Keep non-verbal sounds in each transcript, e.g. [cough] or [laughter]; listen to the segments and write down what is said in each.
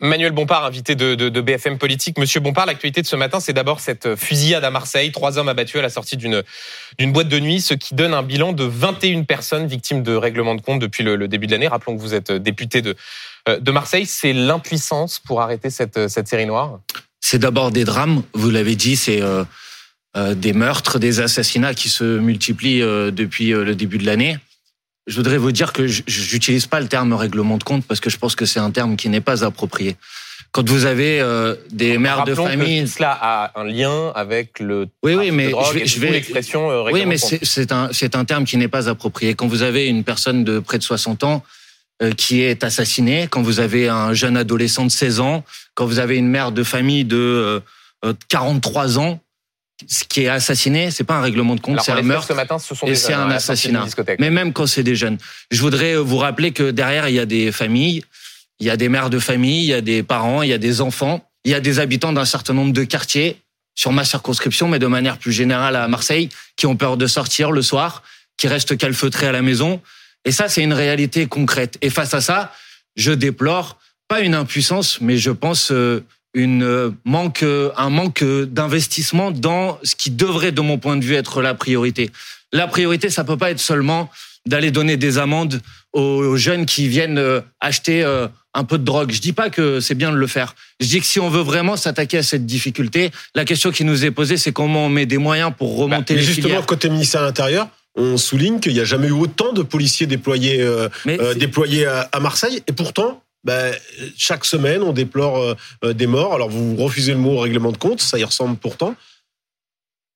Manuel Bompard, invité de, BFM Politique. Monsieur Bompard, l'actualité de ce matin, c'est d'abord cette fusillade à Marseille. Trois hommes abattus à la sortie d'une boîte de nuit, ce qui donne un bilan de 21 personnes victimes de règlement de compte depuis le, début de l'année. Rappelons que vous êtes député de, euh, de Marseille. C'est l'impuissance pour arrêter cette, cette série noire? C'est d'abord des drames, vous l'avez dit, c'est euh, euh, des meurtres, des assassinats qui se multiplient depuis le début de l'année. Je voudrais vous dire que j'utilise pas le terme règlement de compte parce que je pense que c'est un terme qui n'est pas approprié. Quand vous avez euh, des mères de famille, que cela a un lien avec le oui oui mais je vais, je vais l'expression euh, oui mais c'est un c'est un terme qui n'est pas approprié. Quand vous avez une personne de près de 60 ans euh, qui est assassinée, quand vous avez un jeune adolescent de 16 ans, quand vous avez une mère de famille de 43 ans, ce qui est assassiné, c'est pas un règlement de compte, c'est un meurtre. Ce matin, ce sont et c'est un assassinat. Mais même quand c'est des jeunes. Je voudrais vous rappeler que derrière, il y a des familles, il y a des mères de famille, il y a des parents, il y a des enfants, il y a des habitants d'un certain nombre de quartiers sur ma circonscription, mais de manière plus générale à Marseille, qui ont peur de sortir le soir, qui restent calfeutrés à la maison. Et ça, c'est une réalité concrète. Et face à ça, je déplore pas une impuissance, mais je pense euh, une euh, manque, euh, un manque d'investissement dans ce qui devrait, de mon point de vue, être la priorité. La priorité, ça peut pas être seulement d'aller donner des amendes aux jeunes qui viennent euh, acheter un peu de drogue. Je dis pas que c'est bien de le faire. Je dis que si on veut vraiment s'attaquer à cette difficulté, la question qui nous est posée, c'est comment on met des moyens pour remonter bah, mais les justement, côté ministère de l'Intérieur, on souligne qu'il n'y a jamais eu autant de policiers déployés, déployés à Marseille, et pourtant, ben, chaque semaine, on déplore euh, euh, des morts. Alors, vous refusez le mot règlement de compte, ça y ressemble pourtant.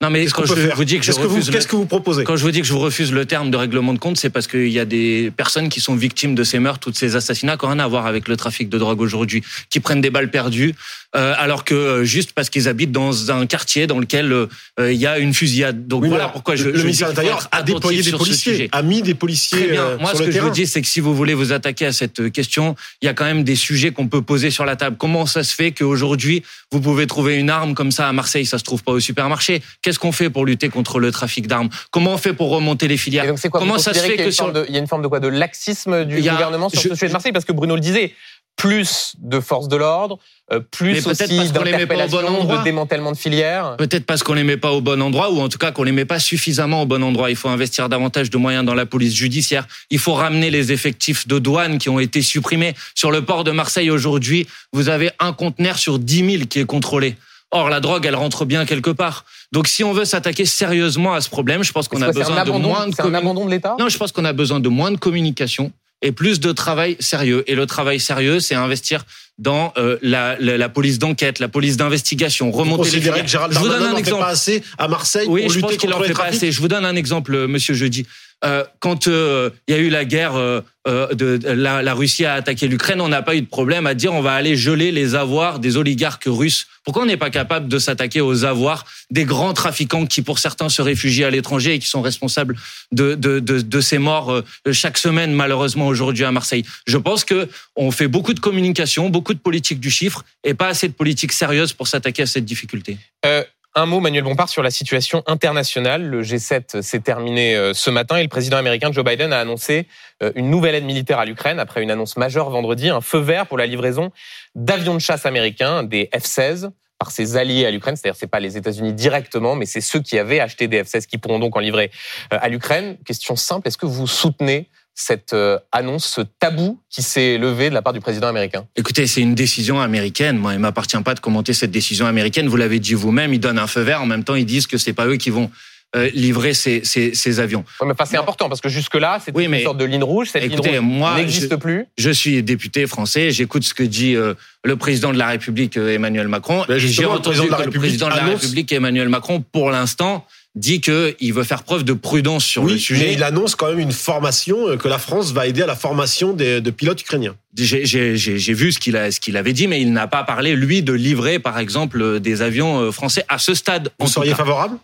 Non, mais quand je vous dis que je refuse, qu'est-ce que vous proposez Quand je vous dis que je vous refuse le terme de règlement de compte, c'est parce qu'il y a des personnes qui sont victimes de ces meurtres ou de ces assassinats qui n'ont rien à voir avec le trafic de drogue aujourd'hui, qui prennent des balles perdues, alors que euh, juste parce qu'ils habitent dans un quartier dans lequel euh, il y a une fusillade. Donc voilà pourquoi je. Le je ministère de l'Intérieur a déployé des policiers, a mis des policiers. Très bien. Moi, ce que je vous dis, c'est que si vous voulez vous attaquer à cette question, il y a quand même des sujets qu'on peut poser sur la table. Comment ça se fait qu'aujourd'hui vous pouvez trouver une arme comme ça à Marseille, ça se trouve pas au supermarché? Qu'est-ce qu'on fait pour lutter contre le trafic d'armes? Comment on fait pour remonter les filières? Comment ça se fait que sur il y a une forme de quoi? De laxisme du gouvernement sur ce sujet de Marseille? Parce que Bruno le disait plus de forces de l'ordre, euh, plus aussi d'interpellation, de démantèlement de filières. Peut-être parce qu'on les met pas au bon endroit, ou en tout cas qu'on les met pas suffisamment au bon endroit. Il faut investir davantage de moyens dans la police judiciaire. Il faut ramener les effectifs de douane qui ont été supprimés. Sur le port de Marseille aujourd'hui, vous avez un conteneur sur 10 000 qui est contrôlé. Or, la drogue, elle rentre bien quelque part. Donc, si on veut s'attaquer sérieusement à ce problème, je pense qu'on a besoin de moins de... un abandon de l'État? Non, je pense qu'on a besoin de moins de communication et plus de travail sérieux. Et le travail sérieux, c'est investir dans euh, la, la, police d'enquête, la police d'investigation, remonter les. Que Gérald je vous donne un exemple. Pas assez à Marseille oui, pour je pense qu'il en fait pas assez. Je vous donne un exemple, euh, Monsieur Jeudi. Euh, quand euh, il y a eu la guerre, euh, de, la, la, Russie a attaqué l'Ukraine, on n'a pas eu de problème à dire on va aller geler les avoirs des oligarques russes. Pourquoi on n'est pas capable de s'attaquer aux avoirs des grands trafiquants qui, pour certains, se réfugient à l'étranger et qui sont responsables de, de, de, de ces morts chaque semaine, malheureusement aujourd'hui à Marseille? Je pense que on fait beaucoup de communication, beaucoup de politique du chiffre et pas assez de politique sérieuse pour s'attaquer à cette difficulté. Un mot, Manuel Bompard, sur la situation internationale. Le G7 s'est terminé euh, ce matin et le président américain Joe Biden a annoncé euh, une nouvelle aide militaire à l'Ukraine après une annonce majeure vendredi, un feu vert pour la livraison d'avions de chasse américains, des F-16 par ses alliés à l'Ukraine, c'est-à-dire c'est pas les États-Unis directement, mais c'est ceux qui avaient acheté des F-16 qui pourront donc en livrer euh, à l'Ukraine. Question simple, est-ce que vous soutenez cette annonce, ce tabou qui s'est levé de la part du président américain Écoutez, c'est une décision américaine. Moi, il m'appartient pas de commenter cette décision américaine. Vous l'avez dit vous-même, ils donnent un feu vert. En même temps, ils disent que c'est pas eux qui vont euh, livrer ces, ces, ces avions. mais c'est important parce que jusque-là, c'était oui, une sorte de ligne rouge. Cette écoutez, ligne rouge n'existe plus. Je suis député français. J'écoute ce que dit euh, le président de la République euh, Emmanuel Macron. J'ai entendu que le président de la République Emmanuel Macron, pour l'instant, dit qu'il veut faire preuve de prudence sur le sujet. Mais il annonce quand même une formation, euh, que la France va aider à la formation des, de pilotes ukrainiens. J'ai vu ce qu'il ce qu'il avait dit, mais il n'a pas parlé, lui, de livrer, par exemple, des avions euh, français à ce stade. Vous seriez favorable?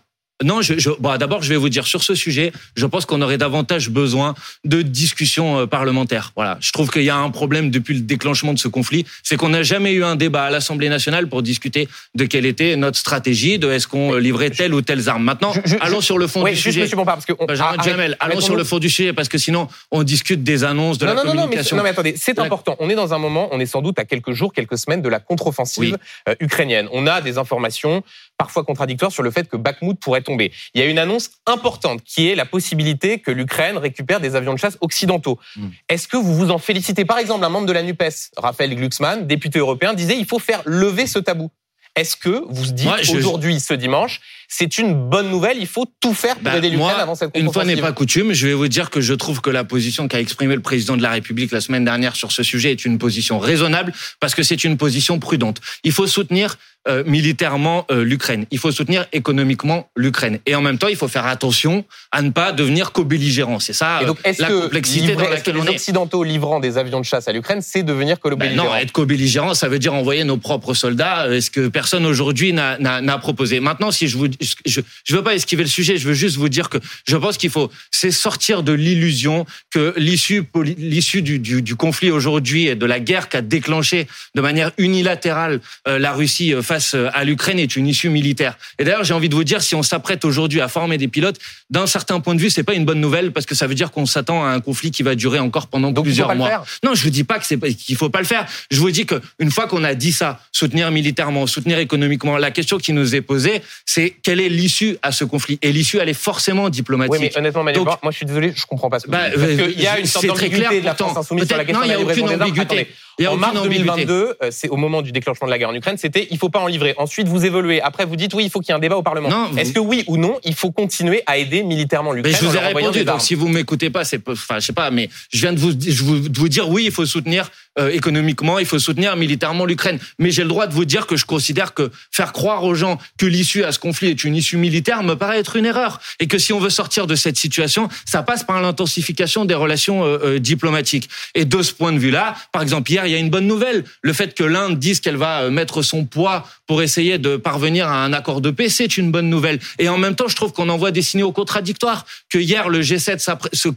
Non, je, je bon, d'abord, je vais vous dire sur ce sujet, je pense qu'on aurait davantage besoin de discussions euh, parlementaires. Voilà, je trouve qu'il y a un problème depuis le déclenchement de ce conflit, c'est qu'on n'a jamais eu un débat à l'Assemblée nationale pour discuter de quelle était notre stratégie, de est-ce qu'on livrait telle ou telle arme. Maintenant, allons sur le fond du sujet. Monsieur parce que on, Jamel, allons sur le fond du sujet parce que sinon on discute des annonces de la non, communication. Non, mais, attendez, c'est important. On est dans un moment, on est sans doute à quelques jours, quelques semaines de la contre-offensive euh, ukrainienne. On a des informations parfois contradictoires sur le fait que Bakhmut pourrait tomber. Il y a une annonce importante qui est la possibilité que l'Ukraine récupère des avions de chasse occidentaux. Hmm. Est-ce que vous vous en félicitez? Par exemple, un membre de la NUPES, Raphaël Glucksmann, député européen, disait il faut faire lever ce tabou. Est-ce que vous dites aujourd'hui, ce dimanche, c'est une bonne nouvelle Il faut tout faire pour bah, aider l'Ukraine avant cette Une fois n'est pas coutume, je vais vous dire que je trouve que la position qu'a exprimée le président de la République la semaine dernière sur ce sujet est une position raisonnable parce que c'est une position prudente. Il faut soutenir euh, militairement euh, l'Ukraine. Il faut soutenir économiquement l'Ukraine. Et en même temps, il faut faire attention à ne pas devenir co-belligérant. C'est ça donc, la complexité dans laquelle on est. Les Occidentaux livrant des avions de chasse à l'Ukraine, c'est devenir co-belligérant. Ben non, être co-belligérant, ça veut dire envoyer nos propres soldats. Euh, est Ce que personne aujourd'hui n'a proposé. Maintenant, si je vous, je, je veux pas esquiver le sujet, je veux juste vous dire que je pense qu'il faut, c'est sortir de l'illusion que l'issue, l'issue du, du, du, conflit aujourd'hui et de la guerre qu'a déclenché de manière unilatérale la Russie face euh, à l'Ukraine est une issue militaire. Et d'ailleurs, j'ai envie de vous dire, si on s'apprête aujourd'hui à former des pilotes, d'un certain point de vue, c'est pas une bonne nouvelle parce que ça veut dire qu'on s'attend à un conflit qui va durer encore pendant plusieurs mois. Non, je vous dis pas que c'est qu'il faut pas le faire. Je vous dis que une fois qu'on a dit ça, soutenir militairement, soutenir économiquement, la question qui nous est posée, c'est quelle est l'issue à ce conflit? Et l'issue, elle est forcément diplomatique. Oui, mais honnêtement, moi, je suis désolé, je comprends pas ce que bah, Parce qu'il y a une sorte d'ambiguïté de la France insoumise sur la question non, il y a aucune ambiguïté. Et en mars 2022, euh, c'est au moment du déclenchement de la guerre en Ukraine, c'était il faut pas en livrer. Ensuite, vous évoluez. Après, vous dites oui, il faut qu'il y ait un débat au Parlement. Est-ce que oui ou non, il faut continuer à aider militairement l'Ukraine Je vous ai répondu. Donc, si vous m'écoutez pas, c'est enfin, je sais pas, mais je viens de vous, je vous, de vous dire oui, il faut soutenir euh, économiquement, il faut soutenir militairement l'Ukraine. Mais j'ai le droit de vous dire que je considère que faire croire aux gens que l'issue à ce conflit est une issue militaire me paraît être une erreur. Et que si on veut sortir de cette situation, ça passe par l'intensification des relations euh, euh, diplomatiques. Et de ce point de vue-là, par exemple, hier, il y a une bonne nouvelle. Le fait que l'Inde dise qu'elle va mettre son poids pour essayer de parvenir à un accord de paix, c'est une bonne nouvelle. Et en même temps, je trouve qu'on envoie des signaux contradictoires. Que hier, le G7 se,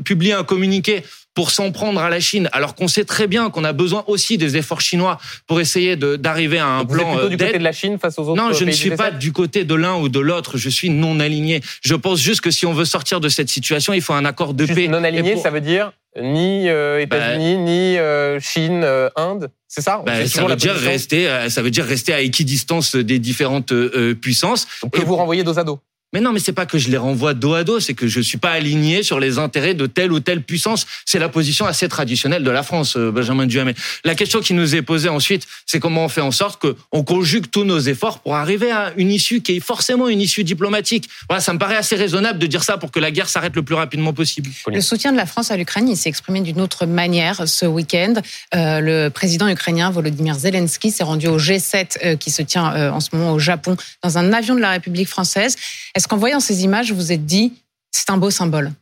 publie un communiqué pour s'en prendre à la Chine, alors qu'on sait très bien qu'on a besoin aussi des efforts chinois pour essayer d'arriver à un plan. Vous plutôt du côté de la Chine face aux autres Non, je ne suis pas du côté de l'un ou de l'autre. Je suis non aligné. Je pense juste que si on veut sortir de cette situation, il faut un accord de paix. Non aligné, ça veut dire ni euh, États-Unis, bah, ni euh, Chine, euh, Inde. C'est ça? Bah, Ça veut dire rester. ça veut dire rester à équidistance des différentes puissances. Donc, que vous renvoyez dos à dos. Mais non, mais c'est pas que je les renvoie dos à dos, c'est que je suis pas aligné sur les intérêts de telle ou telle puissance. C'est la position assez traditionnelle de la France, euh, Benjamin Duhamel. La question qui nous est posée ensuite, c'est comment on fait en sorte qu'on conjugue tous nos efforts pour arriver à une issue qui est forcément une issue diplomatique. Voilà, ça me paraît assez raisonnable de dire ça pour que la guerre s'arrête le plus rapidement possible. Le soutien de la France à l'Ukraine, il s'est exprimé d'une autre manière ce week-end. Euh, le président ukrainien Volodymyr Zelensky s'est rendu au G7 euh, qui se tient euh, en ce moment au Japon dans un avion de la République française. Est-ce qu'en voyant ces images, vous vous êtes dit, c'est un beau symbole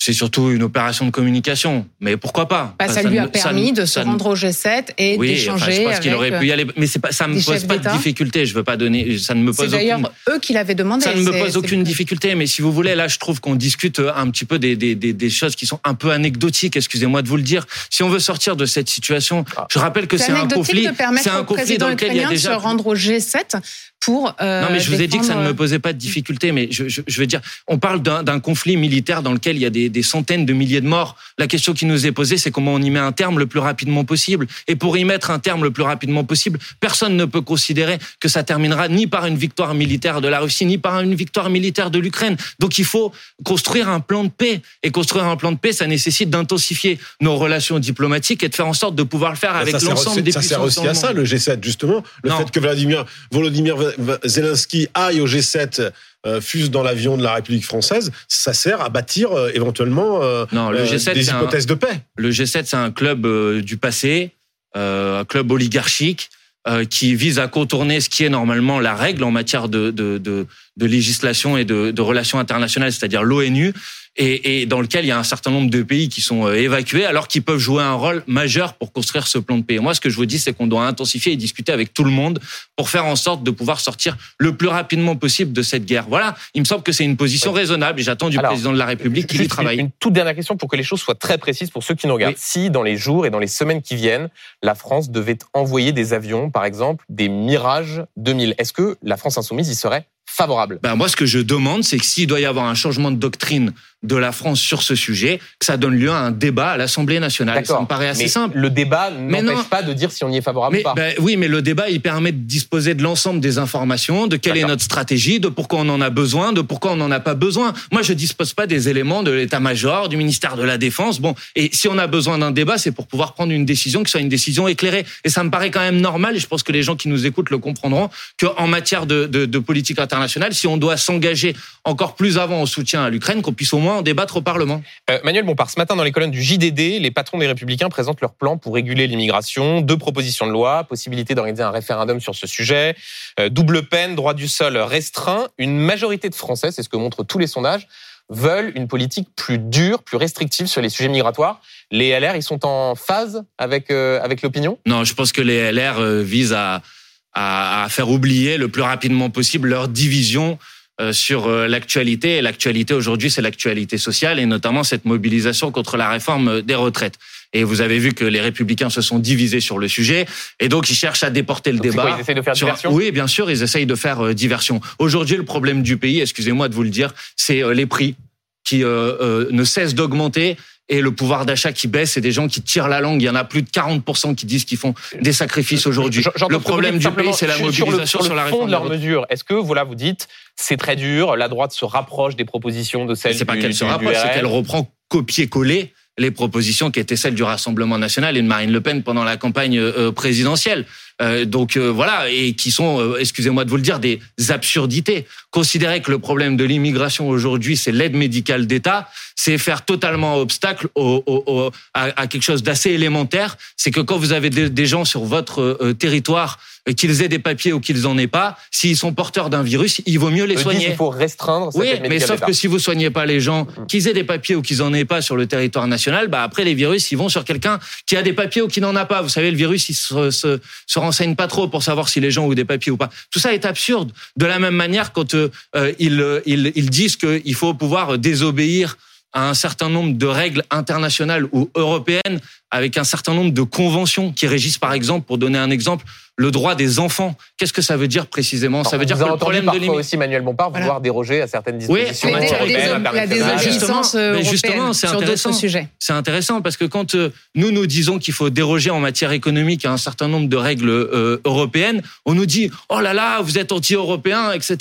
c'est surtout une opération de communication. Mais pourquoi pas? Bah, Ça lui a permis de se rendre au G7 et d'échanger. je pense qu'il aurait pu y aller, mais c'est pas, ça me pose pas de difficulté. Je veux pas donner, ça ne me pose. C'est d'ailleurs eux qui l'avaient demandé. Ça ne me pose aucune difficulté. Mais si vous voulez, là, je trouve qu'on discute un petit peu des, des, des, des, choses qui sont un peu anecdotiques. Excusez-moi de vous le dire. Si on veut sortir de cette situation, ah. je rappelle que c'est un conflit. C'est un conflit dans lequel il y a déjà. Se rendre au G7 pour. Euh, non, mais je vous ai dit que ça ne me posait pas de difficulté. Mais je, je, je veux dire, on parle d'un conflit militaire dans lequel il y a des, des, centaines de milliers de morts. La question qui nous est posée, c'est comment on y met un terme le plus rapidement possible. Et pour y mettre un terme le plus rapidement possible, personne ne peut considérer que ça terminera ni par une victoire militaire de la Russie, ni par une victoire militaire de l'Ukraine. Donc il faut construire un plan de paix. Et construire un plan de paix, ça nécessite d'intensifier nos relations diplomatiques et de faire en sorte de pouvoir le faire avec l'ensemble des puissances. Ça sert aussi à ça, le G7, justement. Le fait que Vladimir, Volodymyr Zelensky aille au G7 euh, fuse dans l'avion de la République française, ça sert à bâtir euh, éventuellement euh, non, le G7, des hypothèses de paix. Le G7, c'est un club du passé, un club oligarchique qui vise à contourner ce qui est normalement la règle en matière de, de, de, de législation et de, de relations internationales, c'est-à-dire l'ONU. Et, et, dans lequel il y a un certain nombre de pays qui sont euh, évacués, alors qu'ils peuvent jouer un rôle majeur pour construire ce plan de paix. moi, ce que je vous dis, c'est qu'on doit intensifier et discuter avec tout le monde pour faire en sorte de pouvoir sortir le plus rapidement possible de cette guerre. Voilà, il me semble que c'est une position raisonnable et j'attends du président de la République qu'il y travaille. Une toute dernière question pour que les choses soient très précises pour ceux qui nous regardent. Si, dans les jours et dans les semaines qui viennent, la France devait envoyer des avions, par exemple, des Mirage 2000, est-ce que la France insoumise y serait favorable? Ben Moi, ce que je demande, c'est que s'il doit y avoir un changement de doctrine de la France sur ce sujet, que ça donne lieu à un débat à l'Assemblée nationale. Ça me paraît assez simple. Le débat n'empêche pas de dire si on y est favorable ou pas. Ben, oui, mais le débat, il permet de disposer de l'ensemble des informations, de quelle est notre stratégie, de pourquoi on en a besoin, de pourquoi on n'en a pas besoin. Moi, je dispose pas des éléments de l'état-major, du ministère de la Défense. Bon, et si on a besoin d'un débat, c'est pour pouvoir prendre une décision qui soit une décision éclairée. Et ça me paraît quand même normal, et je pense que les gens qui nous écoutent le comprendront, qu'en matière de, de, de politique internationale, si on doit s'engager encore plus avant au soutien à l'Ukraine, qu'on puisse au moins en débattre au Parlement. Euh, Manuel Bompard, ce matin dans les colonnes du JDD, les patrons des Républicains présentent leur plan pour réguler l'immigration. Deux propositions de loi, possibilité d'organiser un référendum sur ce sujet, euh, double peine, droit du sol restreint. Une majorité de Français, c'est ce que montrent tous les sondages, veulent une politique plus dure, plus restrictive sur les sujets migratoires. Les LR, ils sont en phase avec euh, avec l'opinion? Non, je pense que les LR visent à, à, à faire oublier le plus rapidement possible leur division sur euh, l'actualité. Et l'actualité aujourd'hui, c'est l'actualité sociale et notamment cette mobilisation contre la réforme des retraites. Et vous avez vu que les républicains se sont divisés sur le sujet. Et donc, ils cherchent à déporter le débat. ils essayent de faire diversion? Oui, bien sûr, ils essayent de faire euh, diversion. Aujourd'hui, le problème du pays, excusez-moi de vous le dire, c'est les prix qui ne cessent d'augmenter et le pouvoir d'achat qui baisse et des gens qui tirent la langue. Il y en a plus de 40% qui disent qu'ils font des sacrifices aujourd'hui. Le problème du pays, c'est la mobilisation sur, la réforme. de leurs mesures, est-ce que voilà, vous dites c'est très dur, la droite se rapproche des propositions de celles C'est pas qu'elle se rapproche, c'est qu'elle reprend copier-coller les propositions qui étaient celles du Rassemblement national et de Marine Le Pen pendant la campagne euh, présidentielle. Euh, donc euh, voilà, et qui sont, excusez-moi de vous le dire, des absurdités. Considérer que le problème de l'immigration aujourd'hui, c'est l'aide médicale d'État, c'est faire totalement obstacle au, au, à, quelque chose d'assez élémentaire. C'est que quand vous avez des, gens sur votre territoire qu'ils aient des papiers ou qu'ils en aient pas, s'ils sont porteurs d'un virus, il vaut mieux les soigner. il faut restreindre. Cette oui, mais sauf que si vous soignez pas les gens, mm. qu'ils aient des papiers ou qu'ils en aient pas sur le territoire national, bah après les virus, ils vont sur quelqu'un qui a des papiers ou qui n'en a pas. Vous savez, le virus, il se, se, se, renseigne pas trop pour savoir si les gens ont des papiers ou pas. Tout ça est absurde. De la même manière, quand euh, ils, ils, ils disent qu'il faut pouvoir désobéir à un certain nombre de règles internationales ou européennes avec un certain nombre de conventions qui régissent, par exemple, pour donner un exemple, le droit des enfants. Qu'est-ce que ça veut dire précisément? Ça veut dire que le problème de l'immigration aussi Manuel Bompard vouloir déroger à certaines dispositions oui, européennes. Il y a des exigences européennes sur d'autres sujets. C'est intéressant parce que quand euh, nous nous disons qu'il faut déroger en matière économique à un certain nombre de règles euh, européennes, on nous dit oh là là vous êtes anti-européen, etc.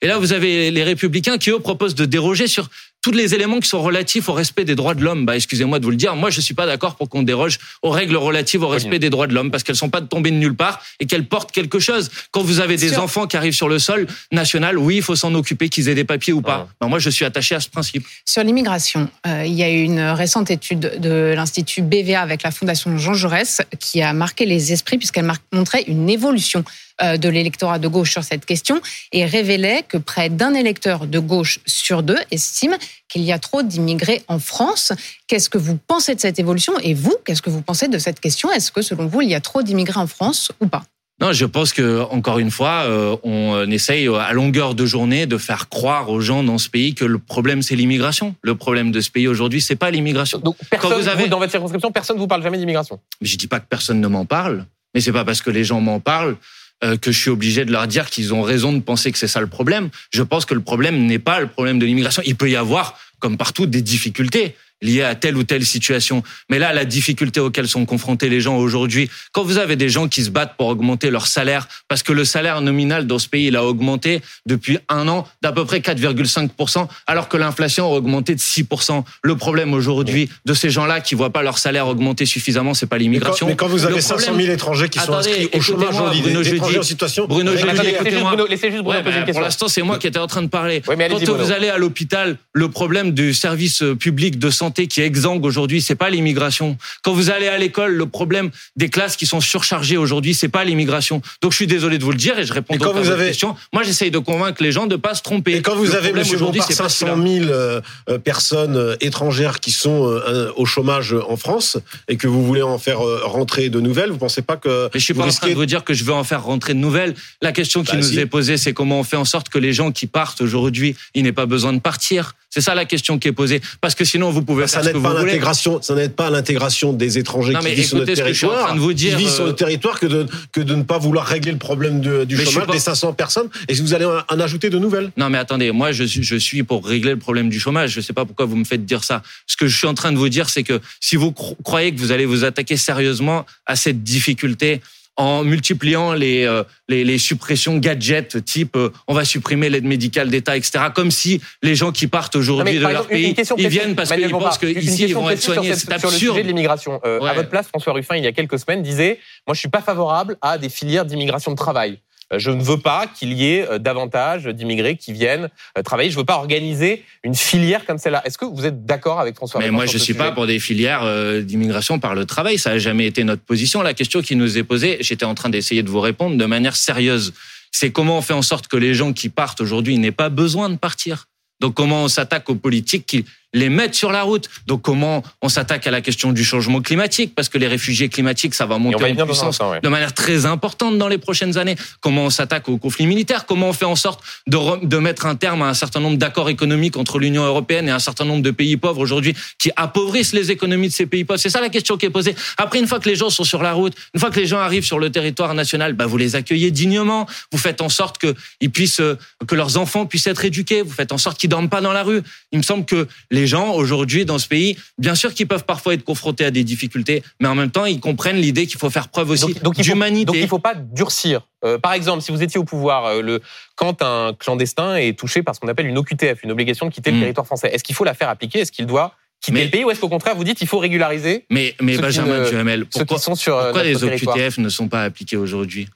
Et là vous avez les républicains qui eux proposent de déroger sur tous les éléments qui sont relatifs au respect des droits de l'homme. Bah, excusez-moi de vous le dire, moi je suis pas d'accord pour qu'on déroge aux règles relatives au respect des droits de l'homme parce qu'elles sont pas tombées de nulle part et qu'elles portent quelque chose. Quand vous avez des enfants qui arrivent sur le sol national, oui, il faut s'en occuper, qu'ils aient des papiers ou pas. moi, je suis attaché à ce principe. Sur l'immigration, euh, il y a eu une récente étude de l'Institut BVA avec la Fondation Jean Jaurès qui a marqué les esprits puisqu'elle montrait une évolution de l'électorat de gauche sur cette question et révélait que près d'un électeur de gauche sur deux estime qu'il y a trop d'immigrés en France. Qu'est-ce que vous pensez de cette évolution Et vous, qu'est-ce que vous pensez de cette question? Est-ce que selon vous, il y a trop d'immigrés en France ou pas? Non, je pense que encore une fois, euh, on essaye à longueur de journée de faire croire aux gens dans ce pays que le problème c'est l'immigration. Le problème de ce pays aujourd'hui, c'est pas l'immigration. Donc personne, vous avez... dans votre circonscription, personne ne vous parle jamais d'immigration. Je dis pas que personne ne m'en parle, mais c'est pas parce que les gens m'en parlent euh, que je suis obligé de leur dire qu'ils ont raison de penser que c'est ça le problème. Je pense que le problème n'est pas le problème de l'immigration. Il peut y avoir, comme partout, des difficultés liées à telle ou telle situation. Mais là, la difficulté auxquelles sont confrontés les gens aujourd'hui, quand vous avez des gens qui se battent pour augmenter leur salaire, parce que le salaire nominal dans ce pays, il a augmenté depuis un an d'à peu près 4,5%, alors que l'inflation a augmenté de 6%. Le problème aujourd'hui de ces gens-là qui voient pas leur salaire augmenter suffisamment, c'est pas l'immigration. Mais, quand vous avez 500 000 étrangers qui sont inscrits au chômage aujourd'hui, Bruno Jeudi, en situation... Bruno laissez juste Bruno poser une question. Pour l'instant, c'est moi qui étais en train de parler. quand vous allez à l'hôpital, le problème du service public de santé santé qui exsangue aujourd'hui, c'est pas l'immigration. Quand vous allez à l'école, le problème des classes qui sont surchargées aujourd'hui, c'est pas l'immigration. Donc je suis désolé de vous le dire et je réponds donc à votre question. Moi, j'essaye de convaincre les gens de pas se tromper. Et quand vous avez, monsieur aujourd'hui, 500 000 euh, euh, personnes euh, étrangères qui sont au chômage en France et que vous voulez en faire rentrer de nouvelles, vous pensez pas que Mais je suis pas en train de vous dire que je veux en faire rentrer de nouvelles. La question qui bah, nous est posée, c'est comment on fait en sorte que les gens qui partent aujourd'hui, ils n'aient pas besoin de partir. C'est ça la question qui est posée. Parce que sinon, vous pouvez faire ça ce que vous voulez. Ça n'aide pas à l'intégration des étrangers qui vivent sur notre territoire. vous dire, qui vivent sur le territoire que de, que de ne pas vouloir régler le problème du chômage des 500 personnes. Et vous allez en ajouter de nouvelles. Non, mais attendez, moi, je suis, je suis pour régler le problème du chômage. Je ne sais pas pourquoi vous me faites dire ça. Ce que je suis en train de vous dire, c'est que si vous croyez que vous allez vous attaquer sérieusement à cette difficulté, en multipliant les, euh, les, les, suppressions gadgets type euh, on va supprimer l'aide médicale d'État, etc. Comme si les gens qui partent aujourd'hui de leur pays, ils viennent parce qu'ils pensent qu'ici ils vont être soignés. C'est absurde. Sur le sujet de l'immigration, euh, à votre place, François Ruffin, il y a quelques semaines, disait moi je suis pas favorable à des filières d'immigration de travail. Euh, je ne veux pas qu'il y ait euh, davantage d'immigrés qui viennent euh, travailler. Je ne veux pas organiser une filière comme celle-là. Est-ce que vous êtes d'accord avec François Mais moi, je ne suis pas pour des filières d'immigration par le travail. Ça n'a jamais été notre position. La question qui nous est posée, j'étais en train d'essayer de vous répondre de manière sérieuse. C'est comment on fait en sorte que les gens qui partent aujourd'hui n'aient pas besoin de partir? Donc comment on s'attaque aux politiques qui les mettre sur la route. Donc comment on s'attaque à la question du changement climatique? Parce que les réfugiés climatiques ça va monter en puissance de manière très importante dans les prochaines années. Comment on s'attaque aux conflits militaires? Comment on fait en sorte de, de mettre un terme à un certain nombre d'accords économiques entre l'Union européenne et un certain nombre de pays pauvres aujourd'hui qui appauvrissent les économies de ces pays pauvres? C'est ça la question qui est posée. Après une fois que les gens sont sur la route, une fois que les gens arrivent sur le territoire national, bah vous les accueillez dignement. Vous faites en sorte que ils puissent euh, que leurs enfants puissent être éduqués. Vous faites en sorte qu'ils dorment pas dans la rue. Il me semble que les les gens aujourd'hui dans ce pays, bien sûr qu'ils peuvent parfois être confrontés à des difficultés, mais en même temps, ils comprennent l'idée qu'il faut faire preuve aussi d'humanité. Donc il ne faut pas durcir. Euh, par exemple, si vous étiez au pouvoir, euh, le, quand un clandestin est touché par ce qu'on appelle une OQTF, une obligation de quitter le hmm. territoire français, est-ce qu'il faut la faire appliquer? Est-ce qu'il doit quitter le pays? Ou est-ce qu'au contraire vous dites qu'il faut régulariser Mais, mais Benjamin Duhamel, pourquoi, pourquoi les OQTF ne sont pas appliqués aujourd'hui?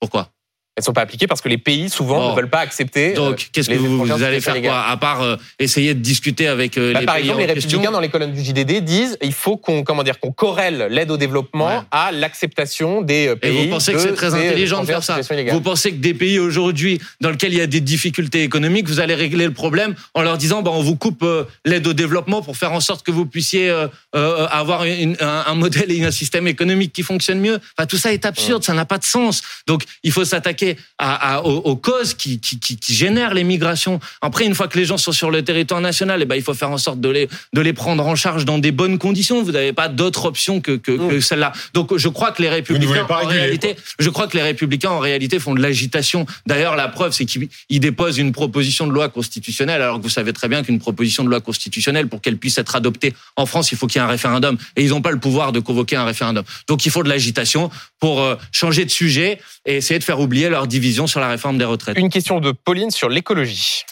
Pourquoi? Elles sont pas appliquées parce que les pays souvent ne veulent pas accepter. Donc, euh, qu'est-ce que vous, allez faire quoi À part euh, essayer de discuter avec euh, bah, les par pays exemple, les républicains dans les colonnes du JDD disent il faut qu'on comment dire qu'on corrèle l'aide au développement à l'acceptation des pays. Et vous pensez que c'est très intelligent de faire ça Vous pensez que des pays aujourd'hui dans lesquels il y a des difficultés économiques, vous allez régler le problème en leur disant bah, on vous coupe l'aide au développement pour faire en sorte que vous puissiez avoir un, un, modèle et un système économique qui fonctionne mieux. Enfin, tout ça est absurde, ça n'a pas de sens. Donc, il faut s'attaquer à, aux, causes qui, qui, qui, génèrent les migrations. Après, une fois que les gens sont sur le territoire national, eh ben, il faut faire en sorte de les, de les prendre en charge dans des bonnes conditions. Vous n'avez pas d'autre option que, que, que celle-là. Donc, je crois que les républicains, en réalité, je crois que les républicains, en réalité, font de l'agitation. D'ailleurs, la preuve, c'est qu'ils déposent une proposition de loi constitutionnelle, alors que vous savez très bien qu'une proposition de loi constitutionnelle, pour qu'elle puisse être adoptée en France, il faut qu'il y ait un référendum. Et ils n'ont pas le pouvoir de convoquer un référendum. Donc, il faut de l'agitation pour euh, changer de sujet et essayer de faire oublier leur division sur la réforme des retraites. Une question de Pauline sur l'écologie.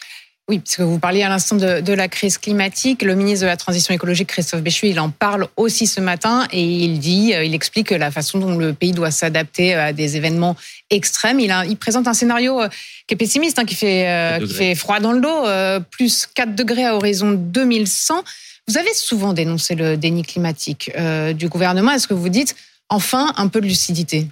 Oui, parce que vous parliez à l'instant de, la crise climatique. Le ministre de la Transition écologique, Christophe Béchu, il en parle aussi ce matin et il dit, euh, il explique la façon dont le pays doit s'adapter à des événements extrêmes. Il, il présente un scénario euh, qui est pessimiste, hein, qui, fait, qui fait froid dans le dos, plus 4 degrés à horizon 2100. Vous avez souvent dénoncé le déni climatique du gouvernement. Est-ce que vous dites, enfin, un peu de lucidité?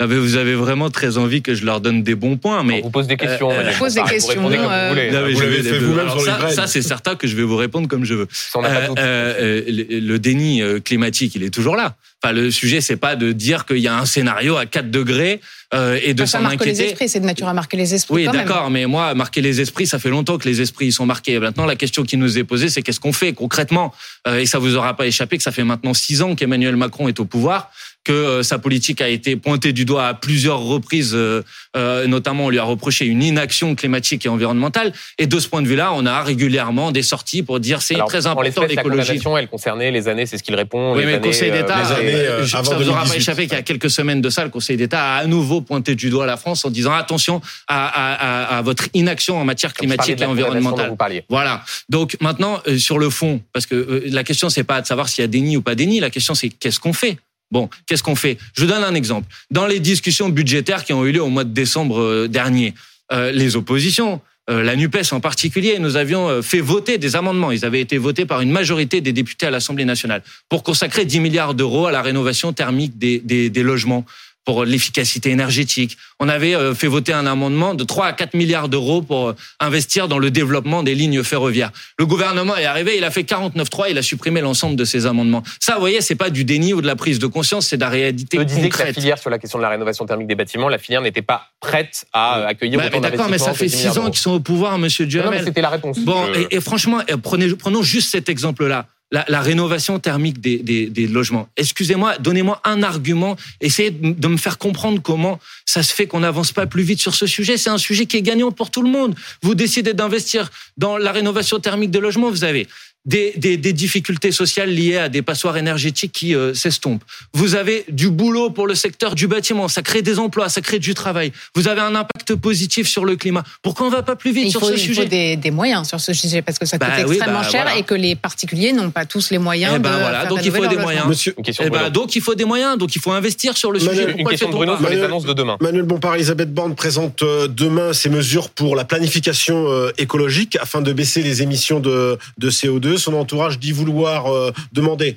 Vous avez vraiment très envie que je leur donne des bons points, mais on vous pose des questions. Euh, je pose des questions. Vous, l'avez fait vous-même sur ça, ça c'est certain que je vais vous répondre comme je veux. Euh, euh, le, déni climatique, il est toujours là. Enfin, le sujet, c'est pas de dire qu'il y a un scénario à 4 degrés euh, et de s'en inquiéter. les esprits, c'est de nature à marquer les esprits. Oui, d'accord, mais moi, marquer les esprits, ça fait longtemps que les esprits sont marqués. Maintenant, la question qui nous est posée, c'est qu'est-ce qu'on fait concrètement? Et ça vous aura pas échappé que ça fait maintenant six ans qu'Emmanuel Macron est au pouvoir que euh, sa politique a été pointée du doigt à plusieurs reprises, euh, euh, notamment on lui a reproché une inaction climatique et environnementale. Et de ce point de vue-là, on a régulièrement des sorties pour dire c'est très important l'écologie. La elle concernait les années, c'est ce qu'il répond. Oui, mais le Conseil d'État, ça ne vous aura pas échappé qu'il y a quelques semaines de ça, le Conseil d'État a à nouveau pointé du doigt la France en disant attention à, à, à, votre inaction en matière climatique et environnementale. Voilà. Donc maintenant, sur le fond, parce que la question c'est pas de savoir s'il y a déni ou pas déni, la question c'est qu'est-ce qu'on fait? Bon, qu'est-ce qu'on fait? Je vous donne un exemple. Dans les discussions budgétaires qui ont eu lieu au mois de décembre euh, dernier, euh, les oppositions la NUPES en particulier, nous avions fait voter des amendements. Ils avaient été votés par une majorité des députés à l'Assemblée nationale pour consacrer 10 milliards d'euros à la rénovation thermique des, des, des logements pour l'efficacité énergétique. On avait euh, fait voter un amendement de 3 à 4 milliards d'euros pour euh, investir dans le développement des lignes ferroviaires. Le gouvernement est arrivé, il a fait 49.3, il a supprimé l'ensemble de ces amendements. Ça, vous voyez, c'est pas du déni ou de la prise de conscience, c'est de la réalité Je disais que la filière sur la question de la rénovation thermique des bâtiments, la filière n'était pas prête à euh, accueillir bah, autant D'accord, mais ça fait 6 ans qu'ils sont au pouvoir, monsieur Duhamel. C'était la réponse. Bon, et, et franchement, prenez, prenons juste cet exemple-là la, la rénovation thermique des, des, des logements. Excusez-moi, donnez-moi un argument, essayez de me faire comprendre comment ça se fait qu'on n'avance pas plus vite sur ce sujet. C'est un sujet qui est gagnant pour tout le monde. Vous décidez d'investir dans la rénovation thermique des logements, vous avez des, des, des, difficultés sociales liées à des passoires énergétiques qui euh, s'estompent. Vous avez du boulot pour le secteur du bâtiment, ça crée des emplois, ça crée du travail. Vous avez un impact positif sur le climat. Pourquoi on va pas plus vite sur ce sujet Il faut des, des, moyens sur ce sujet parce que ça coûte bah extrêmement bah cher et que les particuliers n'ont pas tous les moyens. Eh ben de voilà, donc il faut des moyens. Monsieur, eh ben, donc il faut des moyens, donc il faut investir sur le sujet. Une question de Bruno sur les annonces de demain. Manuel Bompard, Elisabeth Borne présente euh, demain ces mesures pour la planification euh, écologique afin de baisser les émissions de, de CO2. Son entourage dit vouloir euh, demander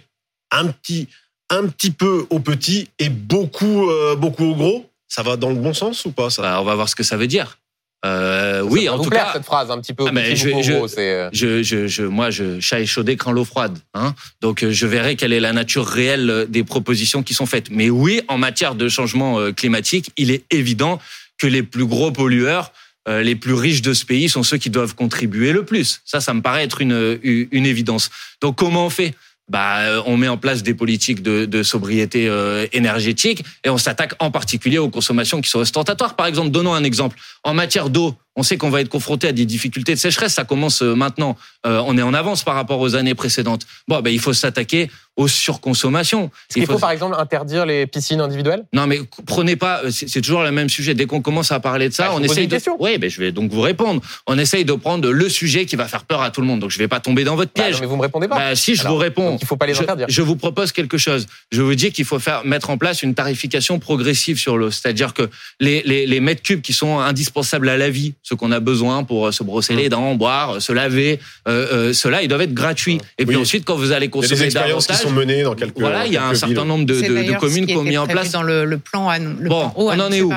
un petit, un petit peu aux petits et beaucoup, euh, beaucoup aux gros. Ça va dans le bon sens ou pas ça? Bah, On va voir ce que ça veut dire. Euh, oui, en tout cas, cette phrase un petit peu. Ah, mais je, je, je, je, je, moi, je chat échaudé craint l'eau froide. Hein Donc, je verrai quelle est la nature réelle des propositions qui sont faites. Mais oui, en matière de changement climatique, il est évident que les plus gros pollueurs euh, les plus riches de ce pays sont ceux qui doivent contribuer le plus. Ça, ça me paraît être une, une évidence. Donc comment on fait? Bah, euh, on met en place des politiques de, sobriété euh, énergétique et on s'attaque en particulier aux consommations qui sont ostentatoires. Par exemple, donnons un exemple. En matière d'eau, on sait qu'on va être confronté à des difficultés de sécheresse. Ça commence euh, maintenant. Euh, on est en avance par rapport aux années précédentes. Bon, ben, il faut s'attaquer aux surconsommations. Il, faut, par exemple interdire les piscines individuelles? Non, mais prenez pas. Euh, c'est toujours le même sujet. Dès qu'on commence à parler de ça, bah, on essaye de. Oui, ben je vais donc vous répondre. On essaye de prendre le sujet qui va faire peur à tout le monde. Donc je vais pas tomber dans votre bah, piège. mais vous me répondez pas. Bah, si je vous réponds, il faut pas les interdire. Je, vous propose quelque chose. Je vous dis qu'il faut faire mettre en place une tarification progressive sur l'eau, c'est-à-dire que les, les, les mètres cubes qui sont indispensables à la vie, ce qu'on a besoin pour euh, se brosser les dents, boire, se laver. Euh, euh, ceux-là, ils doivent être gratuits. Et puis ensuite, quand vous allez consommer il sont menées dans quelques Voilà, il y a un certain nombre de, de, de communes qui ont mis en place. Dans le, le plan, le bon, plan on en est où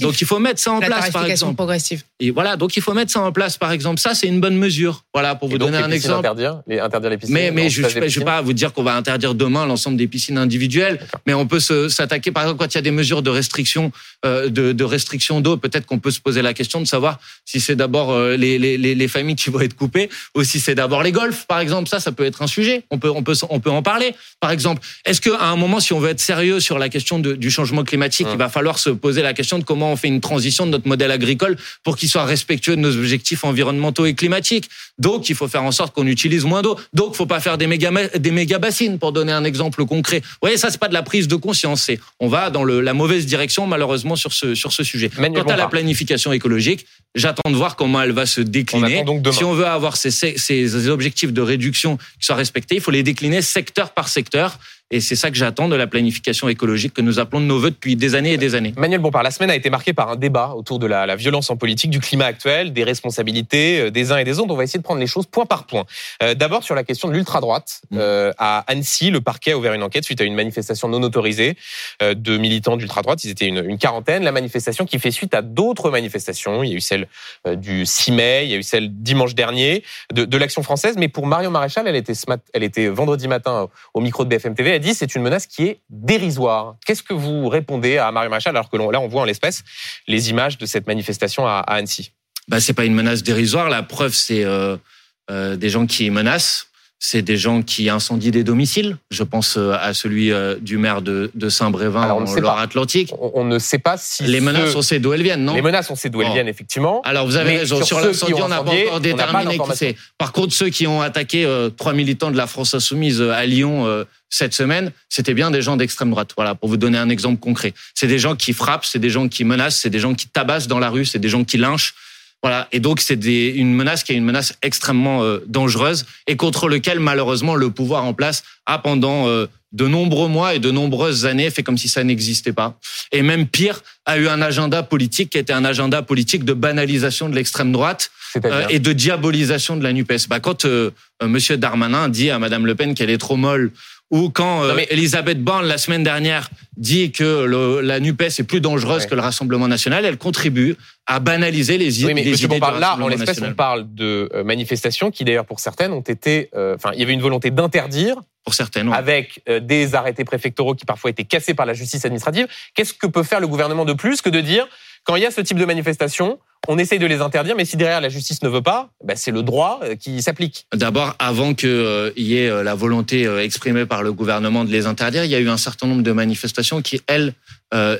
Donc il faut mettre ça en la place, par exemple. progressive. Et voilà, donc il faut mettre ça en place, par exemple. Ça, c'est une bonne mesure. Voilà, pour vous donner un exemple. Interdire les, interdire les piscines. Mais, mais je ne vais pas vous dire qu'on va interdire demain l'ensemble des piscines individuelles, mais on peut s'attaquer, par exemple, quand il y a des mesures de restriction, de, de restriction d'eau, peut-être qu'on peut se poser la question de savoir si c'est d'abord les, les les, les, familles qui vont être coupées. Aussi, c'est d'abord les golfs, par exemple. Ça, ça peut être un sujet. On peut, on peut, on peut en parler. Par exemple, est-ce qu'à un moment, si on veut être sérieux sur la question de, du changement climatique, il va falloir se poser la question de comment on fait une transition de notre modèle agricole pour qu'il soit respectueux de nos objectifs environnementaux et climatiques. Donc, il faut faire en sorte qu'on utilise moins d'eau. Donc, il faut pas faire des méga, des méga bassines, pour donner un exemple concret. Vous voyez, ça, c'est pas de la prise de conscience. C'est, on va dans le, la mauvaise direction, malheureusement, sur ce, sur ce sujet. Quant à la planification écologique, j'attends de voir comment elle va se décliner. si on veut avoir ces, ces, objectifs de réduction qui soient respectés, il faut les décliner secteur par secteur. Et c'est ça que j'attends de la planification écologique que nous appelons de nos voeux depuis des années et des années. Manuel Bompard, la semaine a été marquée par un débat autour de la, la violence en politique, du climat actuel, des responsabilités euh, des uns et des autres. On va essayer de prendre les choses point par point. Euh, D'abord sur la question de l'ultra-droite. Mm. Euh, à Annecy, le parquet a ouvert une enquête suite à une manifestation non autorisée euh, de militants d'ultra-droite. Ils étaient une, une, quarantaine. La manifestation qui fait suite à d'autres manifestations. Il y a eu celle du 6 mai, il y a eu celle dimanche dernier de, de l'Action française. Mais pour Marion Maréchal, elle était, ce mat elle était vendredi matin au micro de BFM TV. Elle c'est une menace qui est dérisoire. Qu'est-ce que vous répondez à Mario Maréchal alors que là on voit en l'espèce les images de cette manifestation à, Annecy? Bah, C'est pas une menace dérisoire. La preuve, c'est euh, euh, des gens qui menacent c'est des gens qui incendient des domiciles. Je pense euh, à celui euh, du maire de, de Saint-Brévin en Loire-Atlantique. On, ne sait pas si les menaces, on sait d'où elles viennent, non Les menaces, on sait d'où elles viennent effectivement. Alors vous avez raison. Sur, l'incendie, on n'a pas encore déterminé qui c'est. Par contre, ceux qui ont attaqué euh, trois militants de la France insoumise à Lyon cette semaine, c'était bien des gens d'extrême droite. Voilà, pour vous donner un exemple concret. C'est des gens qui frappent, c'est des gens qui menacent, c'est des gens qui tabassent dans la rue, c'est des gens qui lynchent. Voilà. Et donc, c'est une menace qui est une menace extrêmement euh, dangereuse et contre lequel, malheureusement, le pouvoir en place a pendant euh, de nombreux mois et de nombreuses années fait comme si ça n'existait pas. Et même pire, a eu un agenda politique qui était un agenda politique de banalisation de l'extrême droite euh, et de diabolisation de la NUPES. Bah, quand euh, euh, Monsieur Darmanin dit à Madame Le Pen qu'elle est trop molle, ou quand Elisabeth Borne la semaine dernière dit que la Nupes est plus dangereuse que le Rassemblement national, elle contribue à banaliser les, oui, mais les idées Là, en l'espèce, on parle de manifestations qui, d'ailleurs, pour certaines, ont été. Enfin, il y avait une volonté d'interdire pour certaines, avec des arrêtés préfectoraux qui parfois étaient cassés par la justice administrative. Qu'est-ce que peut faire le gouvernement de plus que de dire quand il y a ce type de manifestation, on essaye de les interdire, mais si derrière la justice ne veut pas, ben c'est le droit euh, qui s'applique. D'abord, avant qu'il euh, y ait euh, la volonté exprimée par le gouvernement de les interdire, il y a eu un certain nombre de manifestations qui, elles,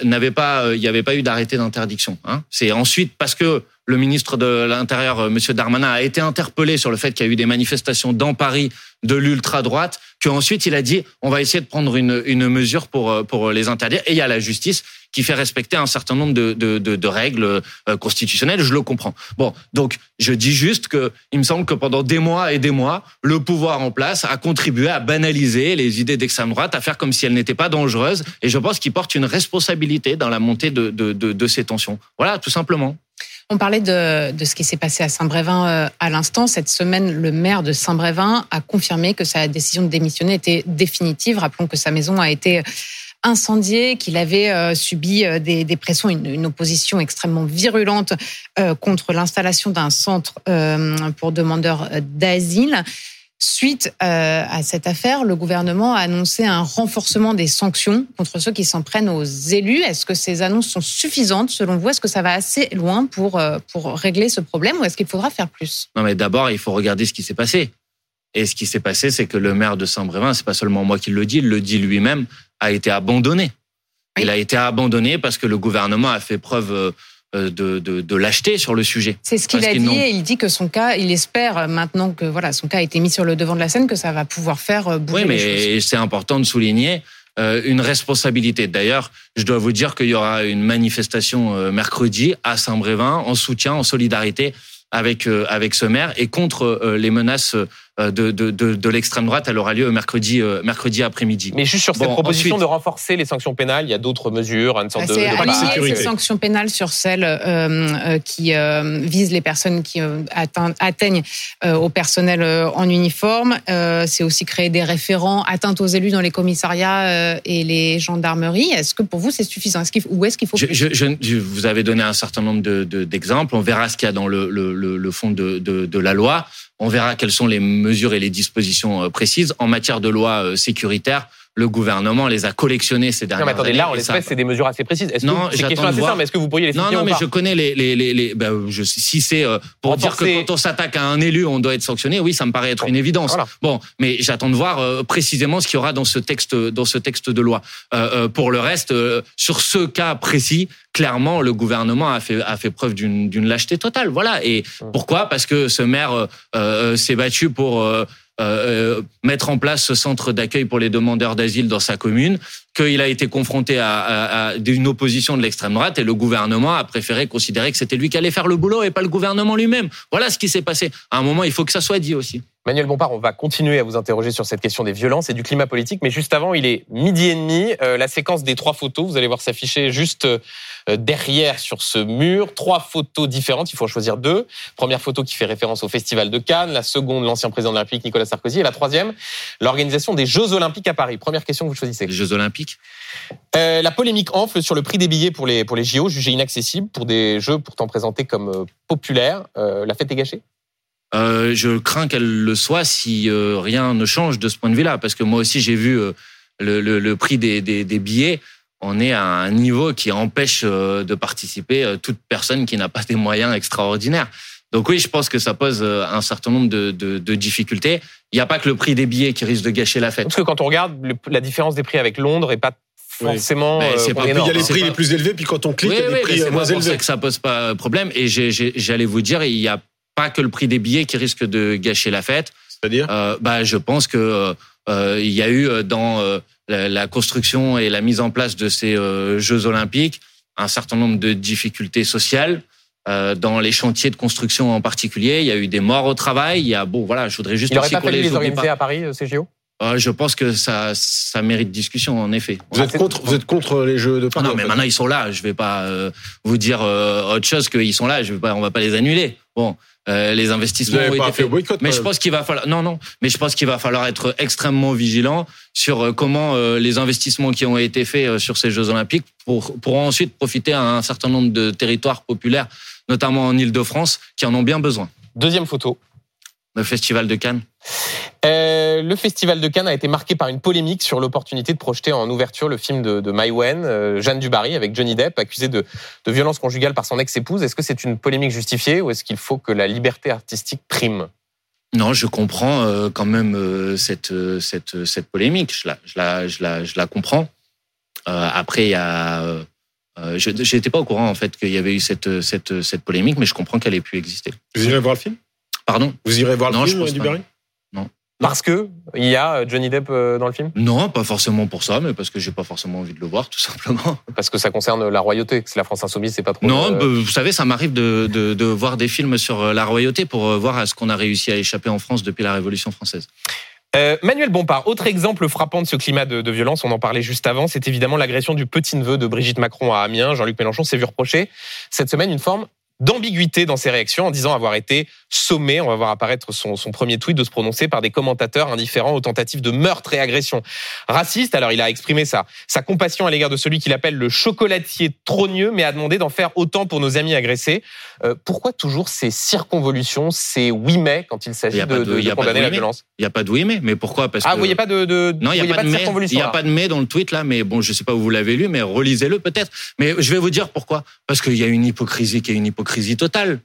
n'avaient pas, il n'y avait pas eu d'arrêté d'interdiction. Hein. C'est ensuite parce que le ministre de l'Intérieur, M. Darmanin, a été interpellé sur le fait qu'il y a eu des manifestations dans Paris de l'ultra-droite, qu'ensuite il a dit on va essayer de prendre une, une mesure pour, pour les interdire. Et il y a la justice qui fait respecter un certain nombre de, de, règles euh, constitutionnelles. Je le comprends. Bon, donc je dis juste que il me semble que pendant des mois et des mois, le pouvoir en place a contribué à banaliser les idées d'extrême droite, à faire comme si elles n'étaient pas dangereuses. Et je pense qu'il porte une responsabilité dans la montée de, de, de ces tensions. Voilà, tout simplement. On parlait de, ce qui s'est passé à Saint-Brévin euh, à l'instant. Cette semaine, le maire de Saint-Brévin a confirmé que sa décision de démissionner était définitive. Rappelons que sa maison a été incendié, qu'il avait euh, subi euh, des, pressions, une, opposition extrêmement virulente contre l'installation d'un centre pour demandeurs d'asile. Suite à cette affaire, le gouvernement a annoncé un renforcement des sanctions contre ceux qui s'en prennent aux élus. Est-ce que ces annonces sont suffisantes? Selon vous Est-ce que ça va assez loin pour, pour régler ce problème ou est-ce qu'il faudra faire plus? Non, mais d'abord, il faut regarder ce qui s'est passé. Et ce qui s'est passé, c'est que le maire de Saint-Brévin, c'est pas seulement moi qui le dis, il le dit lui-même, a été abandonné. Il a été abandonné parce que le gouvernement a fait preuve euh, de, de, de lâcheté sur le sujet. C'est ce qu'il a dit. Et il dit que son cas, il espère maintenant que voilà son cas a été mis sur le devant de la scène, que ça va pouvoir faire euh, bouger oui, mais c'est important de souligner euh, une responsabilité. D'ailleurs, je dois vous dire qu'il y aura une manifestation mercredi à Saint-Brévin en soutien, en solidarité avec avec ce maire et contre les menaces euh, de, de, de, de l'extrême droite. Elle aura lieu mercredi, euh, mercredi après-midi. Mais juste sur cette proposition de renforcer les sanctions pénales, il y a d'autres mesures, une sorte bah, de, de, sécurité. ces sanctions pénales sur celles euh, qui visent les personnes qui atteignent au personnel en uniforme. c'est aussi créer des référents atteintes aux élus dans les commissariats et les gendarmeries. Est-ce que pour vous c'est suffisant? Est-ce Ou est-ce qu'il faut je, je, je, Vous avez donné un certain nombre d'exemples. On verra ce qu'il y a dans le, le, le fond de, de la loi. On verra quelles sont les mesures et les dispositions euh, précises. En matière de loi euh, sécuritaire, le gouvernement les a collectionnées ces dernières non, mais attendez, Là, en l'espèce, c'est des mesures assez précises. Est-ce non, que, c'est question assez simple, mais est-ce que vous pourriez les citer Non, non, mais je connais les, les, les, les ben, je, si c'est euh, pour dire que quand on s'attaque à un élu, on doit être sanctionné, oui, ça me paraît être une évidence. Bon, mais j'attends de voir euh, précisément ce qu'il y aura dans ce texte, dans ce texte de loi. Euh, pour le reste, sur ce cas précis, clairement, le gouvernement a fait, a fait preuve d'une lâcheté totale. Voilà. Et pourquoi? Parce que ce maire s'est battu pour euh, euh, mettre en place ce centre d'accueil pour les demandeurs d'asile dans sa commune, qu'il a été confronté à, une opposition de l'extrême droite et le gouvernement a préféré considérer que c'était lui qui allait faire le boulot et pas le gouvernement lui-même. Voilà ce qui s'est passé. À un moment, il faut que ça soit dit aussi. Manuel Bompard, on va continuer à vous interroger sur cette question des violences et du climat politique, mais juste avant, il est midi et demi. Euh, la séquence des trois photos, vous allez voir s'afficher juste derrière sur ce mur. Trois photos différentes, il faut en choisir deux. Première photo qui fait référence au Festival de Cannes, la seconde, l'ancien président de la République, Nicolas Sarkozy, et la troisième, l'organisation des Jeux Olympiques à Paris. Première question que vous choisissez. Les Jeux Olympiques euh, La polémique enfle sur le prix des billets pour les, pour les JO, jugés inaccessibles pour des Jeux pourtant présentés comme populaires. la fête est gâchée? Euh, je crains qu'elle le soit si euh, rien ne change de ce point de vue-là, parce que moi aussi j'ai vu euh, le, le, le, prix des, des, des, billets. On est à un niveau qui empêche de participer toute personne qui n'a pas des moyens extraordinaires. Donc oui, je pense que ça pose un certain nombre de, de, de difficultés. Il n'y a pas que le prix des billets qui risque de gâcher la fête. Parce que quand on regarde la différence des prix avec Londres et pas forcément. Oui. c'est pas il y a les prix les plus élevés, puis quand on clique, il y a des prix moins élevés. que ça pose pas problème. Et j'allais vous dire, il y a pas que le prix des billets qui risque de gâcher la fête. C'est-à-dire? Euh, bah, Je pense que euh, euh, il y a eu euh, dans euh, la, la, construction et la mise en place de ces Jeux olympiques un certain nombre de difficultés sociales. dans les chantiers de construction en particulier, il y a eu des morts au travail. Il y a bon, voilà, je voudrais juste. Il n'aurait pas fallu les organiser à Paris, ces JO euh, je pense que ça, ça mérite discussion, en effet. Vous êtes contre, vous êtes contre les jeux de Paris Non, mais maintenant ils sont là. Je vais pas euh, vous dire euh, autre chose qu'ils sont là. Je vais pas, on va pas les annuler. Bon, les investissements ont été faits. Boycott, mais je pense qu'il va falloir, non, non, mais je pense qu'il va falloir être extrêmement vigilant sur comment les investissements qui ont été faits sur ces Jeux Olympiques pour, pourront ensuite profiter à un certain nombre de territoires populaires, notamment en Île-de-France, qui en ont bien besoin. Deuxième photo. Le Festival de Cannes. Euh, le Festival de Cannes a été marqué par une polémique sur l'opportunité de projeter en ouverture le film de, de Mai Wen, euh, Jeanne Dubarry, avec Johnny Depp, accusé de, de violence conjugale par son ex-épouse. Est-ce que c'est une polémique justifiée ou est-ce qu'il faut que la liberté artistique prime? Non, je comprends euh, quand même cette, cette, cette polémique. Je la, je la, je la, je la comprends. après, il y a. je n'étais pas au courant en fait qu'il y avait eu cette, cette, cette polémique, mais je comprends qu'elle ait pu exister. Vous irez voir le film? Pardon Vous irez voir le film, Dubarry Non. Parce que il y a Johnny Depp euh, dans le film? Non, pas forcément pour ça, mais parce que j'ai pas forcément envie de le voir, tout simplement. [laughs] Parce que ça concerne la royauté, que c'est la France insoumise, c'est pas trop. Non, bah, vous savez, ça m'arrive de, de, de, voir des films sur euh, la royauté pour euh, voir à ce qu'on a réussi à échapper en France depuis la Révolution française. Euh, Manuel Bompard, autre exemple frappant de ce climat de, de violence, on en parlait juste avant, c'est évidemment l'agression du petit-neveu de Brigitte Macron à Amiens. Jean-Luc Mélenchon s'est vu reprocher cette semaine une forme d'ambiguïté dans ses réactions en disant avoir été sommé, on va voir apparaître son, son, premier tweet, de se prononcer par des commentateurs indifférents aux tentatives de meurtre et agression raciste. Alors il a exprimé sa, sa compassion à l'égard de celui qu'il appelle le chocolatier trogneux, mais a demandé d'en faire autant pour nos amis agressés. Euh, pourquoi toujours ces circonvolutions, ces oui mais quand il s'agit de, de, de condamner la violence? Il n'y a pas de oui mais, mais pourquoi? Parce Ah, vous voyez pas de, de non, il n'y a, pas de, mais. Il n'y a pas de mais dans le tweet là, mais bon, je sais pas où vous l'avez lu, mais relisez-le peut-être. Mais je vais vous dire pourquoi. Parce qu'il y a une hypocrisie qui est une hypocrisie totale.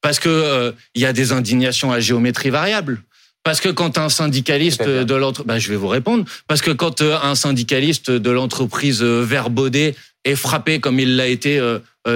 Parce que euh, il y a des indignations à géométrie variable. Parce que quand un syndicaliste de l'entreprise, bah, je vais vous répondre. Parce que quand euh, un syndicaliste de l'entreprise euh, Verbaudet est frappé comme il l'a été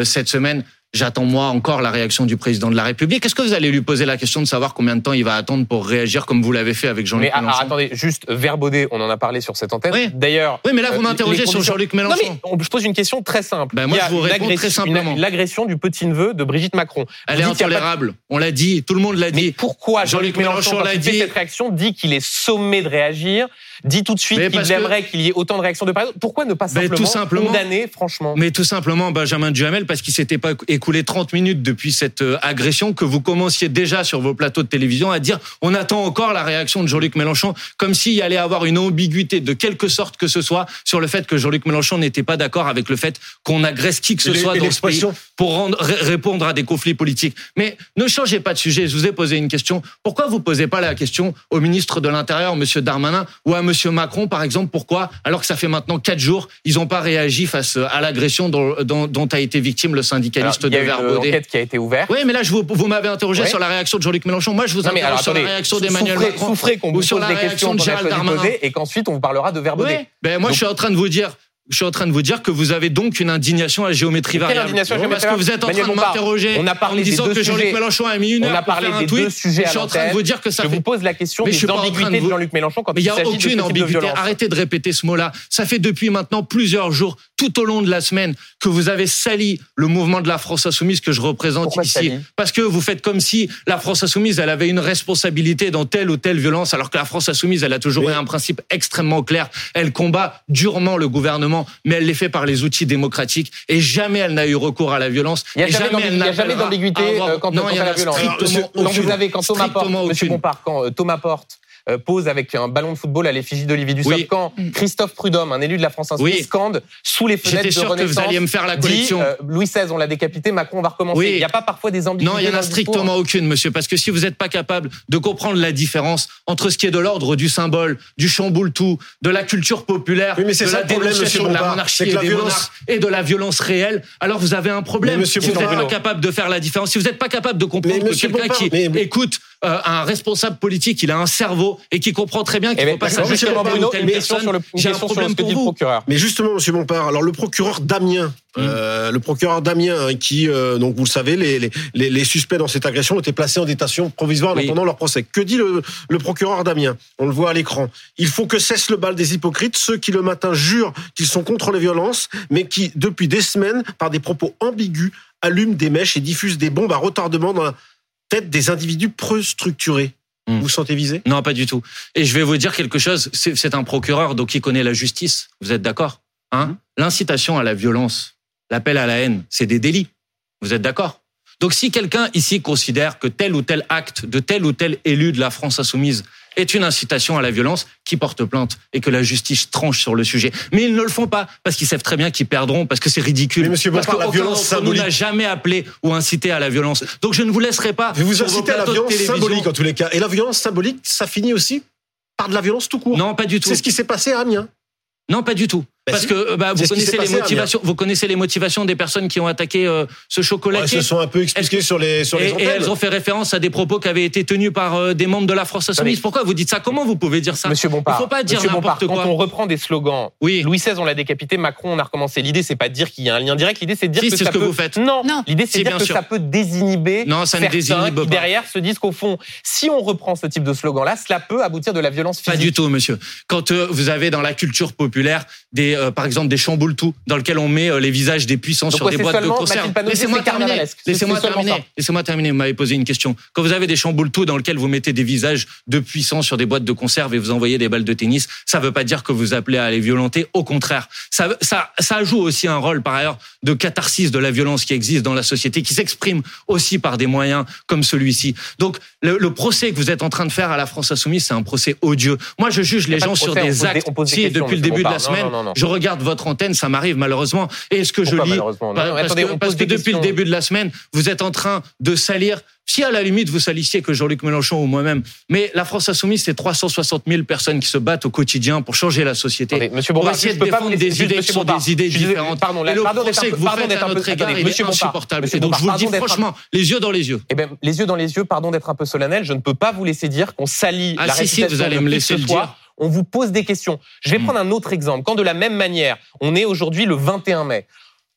cette semaine J'attends moi encore la réaction du président de la République. Est-ce que vous allez lui poser la question de savoir combien de temps il va attendre pour réagir comme vous l'avez fait avec Jean-Luc Mélenchon Mais attendez, juste Verbaudet, on en a parlé sur cette antenne. Oui. D'ailleurs, oui, mais là vous euh, m'interrogez sur Jean-Luc Mélenchon. Non, mais je pose une question très simple. Ben moi je vous réponds très simplement. L'agression du petit neveu de Brigitte Macron. Elle est intolérable. On l'a dit, tout le monde l'a dit. Mais pourquoi Jean-Luc Mélenchon, l'a dit Cette réaction dit qu'il est sommé de réagir dit tout de suite qu'il aimerait qu'il y ait autant de réactions de parole. Pourquoi ne pas simplement, tout simplement condamner, franchement Mais tout simplement, Benjamin Duhamel, parce qu'il s'était pas écoulé 30 minutes depuis cette euh, agression que vous commenciez déjà sur vos plateaux de télévision à dire on attend encore la réaction de Jean-Luc Mélenchon, comme s'il y allait avoir une ambiguïté de quelque sorte que ce soit sur le fait que Jean-Luc Mélenchon n'était pas d'accord avec le fait qu'on agresse qui que ce soit dans ce pays pour rendre, répondre à des conflits politiques. Mais ne changez pas de sujet. Je vous ai posé une question. Pourquoi vous posez pas la question au ministre de l'Intérieur, Monsieur Darmanin, ou à Monsieur Macron, par exemple, pourquoi, alors que ça fait maintenant quatre jours, ils n'ont pas réagi face à l'agression dont, dont, a été victime le syndicaliste de Verbaudet Il y a une enquête qui a été ouverte. Oui, mais là, je vous, vous m'avez interrogé sur la réaction de Jean-Luc Mélenchon. Moi, je vous interroge sur la réaction d'Emmanuel Macron. Souffrez qu'on vous pose des questions de Gérald Darmanin. Et qu'ensuite, on vous parlera de Verbaudet. Oui, ben, moi, je suis en train de vous dire, je suis en train de vous dire que vous avez donc une indignation à géométrie variable. Indignation à Parce que vous êtes en train de m'interroger en disant que Jean-Luc Mélenchon a mis une heure on a parlé pour faire un tweet. Deux sujets je suis en train de vous dire que ça je fait... vous pose la question mais des ambiguïtés de, Jean-Luc Mélenchon quand mais il y a aucune ambiguïté. Arrêtez de répéter ce mot-là. Ça fait depuis maintenant plusieurs jours, tout au long de la semaine, que vous avez sali le mouvement de la France insoumise que je représente ici. Parce que vous faites comme si la France insoumise, elle avait une responsabilité dans telle ou telle violence, alors que la France insoumise, elle a toujours eu un principe extrêmement clair. Elle combat durement le gouvernement, mais elle les fait par les outils démocratiques et jamais elle n'a eu recours à la violence. Il n'y a jamais d'ambiguïté euh, quant, à la violence. Quand vous avez, quand Thomas Porte, Monsieur Thomas pose avec un ballon de football à l'effigie d'Olivier Dussopt. Quand Christophe Prudhomme, un élu de la France Insoumise, scande sous les fenêtres de sûr que vous alliez me faire la collection. Louis XVI, on l'a décapité, Macron va recommencer. Il n'y a pas parfois des ambiguïtés Non, il n'y en a strictement aucune, monsieur, parce que si vous n'êtes pas capable de comprendre la différence entre ce qui est de l'ordre du symbole, du chamboule-tout, de la culture populaire, de la dénonciation de la monarchie et, des et de la violence réelle, alors vous avez un problème. si vous n'êtes pas capable de faire la différence, si vous n'êtes pas capable de comprendre que quelqu'un qui écoute euh, un responsable politique, il a un cerveau et qui comprend très bien qu'il ne faut pas s'ajuster à Bruno, une question sur le, J'ai un problème pour vous. procureur. Mais justement, Monsieur Bompard, alors le procureur Damien, hum. euh, le procureur Damien, hein, qui, euh, donc vous le savez, les, les, les, suspects dans cette agression étaient placés en détention provisoire en attendant leur procès. Que dit le, le procureur Damien? On le voit à l'écran. Il faut que cesse le bal des hypocrites, ceux qui le matin jurent qu'ils sont contre les violences, mais qui, depuis des semaines, par des propos ambigus, allument des mèches et diffusent des bombes à retardement dans la tête des individus peu structurés. Hmm. Vous vous sentez visé? Non, pas du tout. Et je vais vous dire quelque chose. C'est un procureur, donc il connaît la justice. Vous êtes d'accord hein? Hmm. L'incitation à la violence, l'appel à la haine, c'est des délits. Vous êtes d'accord? Donc si quelqu'un ici considère que tel ou tel acte de tel ou tel élu de la France insoumise est une incitation à la violence qui porte plainte et que la justice tranche sur le sujet. Mais ils ne le font pas parce qu'ils savent très bien qu'ils perdront parce que c'est ridicule. Mais monsieur parce que la violence symbolique. n'a jamais appelé ou incité à la violence. Donc je ne vous laisserai pas. vous incitez à la violence symbolique en tous les cas. Et la violence symbolique, ça finit aussi par de la violence tout court. Non, pas du tout. C'est ce qui s'est passé à Amiens. Non, pas du tout. Bah, Parce que bah, vous connaissez les motivations. Vous connaissez les motivations des personnes qui ont attaqué euh, ce chocolat. elles se sont un peu expliquées sur les sur les et, et, elles ont fait référence à des propos qui avaient été tenus par euh, des membres de la France insoumise. Pourquoi vous dites ça? Comment vous pouvez dire ça? Monsieur Bompard. Il faut pas dire n'importe quoi. Quand on reprend des slogans, oui. Louis XVI on l'a décapité, Macron on a recommencé. L'idée c'est pas de dire qu'il y a un lien direct. L'idée c'est de dire que ça ce que vous faites. Non. L'idée c'est de dire que ça peut désinhiber. Non, ça ne désinhibe pas. derrière se disent qu'au fond, si on reprend ce type de slogan là, cela peut aboutir de la violence physique. Pas du tout, monsieur. Quand euh, vous avez dans la culture populaire des, par exemple, des chambres tout dans lequel on met euh, les visages des puissants sur des boîtes de conserve. Laissez-moi terminer. Laissez-moi terminer. Laissez-moi terminer. Vous m'avez posé une question. Quand vous avez des chamboules tout dans lequel vous mettez des visages de puissants sur des boîtes de conserve et vous envoyez des balles de tennis, ça ne veut pas dire que vous appelez à les violenter. Au contraire, ça, ça, ça joue aussi un rôle par ailleurs de catharsis de la violence qui existe dans la société, qui s'exprime aussi par des moyens comme celui-ci. Donc le, le, procès que vous êtes en train de faire à la France insoumise, c'est un procès odieux. Moi, je juge les gens sur des actes. Si depuis le début de la semaine, je regarde votre antenne, ça m'arrive malheureusement. Et ce que je lis, parce, que, parce que depuis le début de la semaine, vous êtes en train de salir si à la limite vous salissiez que Jean-Luc Mélenchon ou moi-même, mais la France insoumise, c'est 360 000 personnes qui se battent au quotidien pour changer la société, Attendez, Monsieur pour essayer de défendre des idées qui sont des idées différentes. Pardon, et le procès que vous faites à notre égard, il est insupportable. Et donc je vous le dis franchement, les yeux dans les yeux. Eh bien, les yeux dans les yeux, pardon d'être un peu solennel, je ne peux pas vous laisser dire qu'on salit ah, la si, si, vous allez me laisser le dire on vous pose des questions. Je vais hmm. prendre un autre exemple. Quand de la même manière, on est aujourd'hui le 21 mai,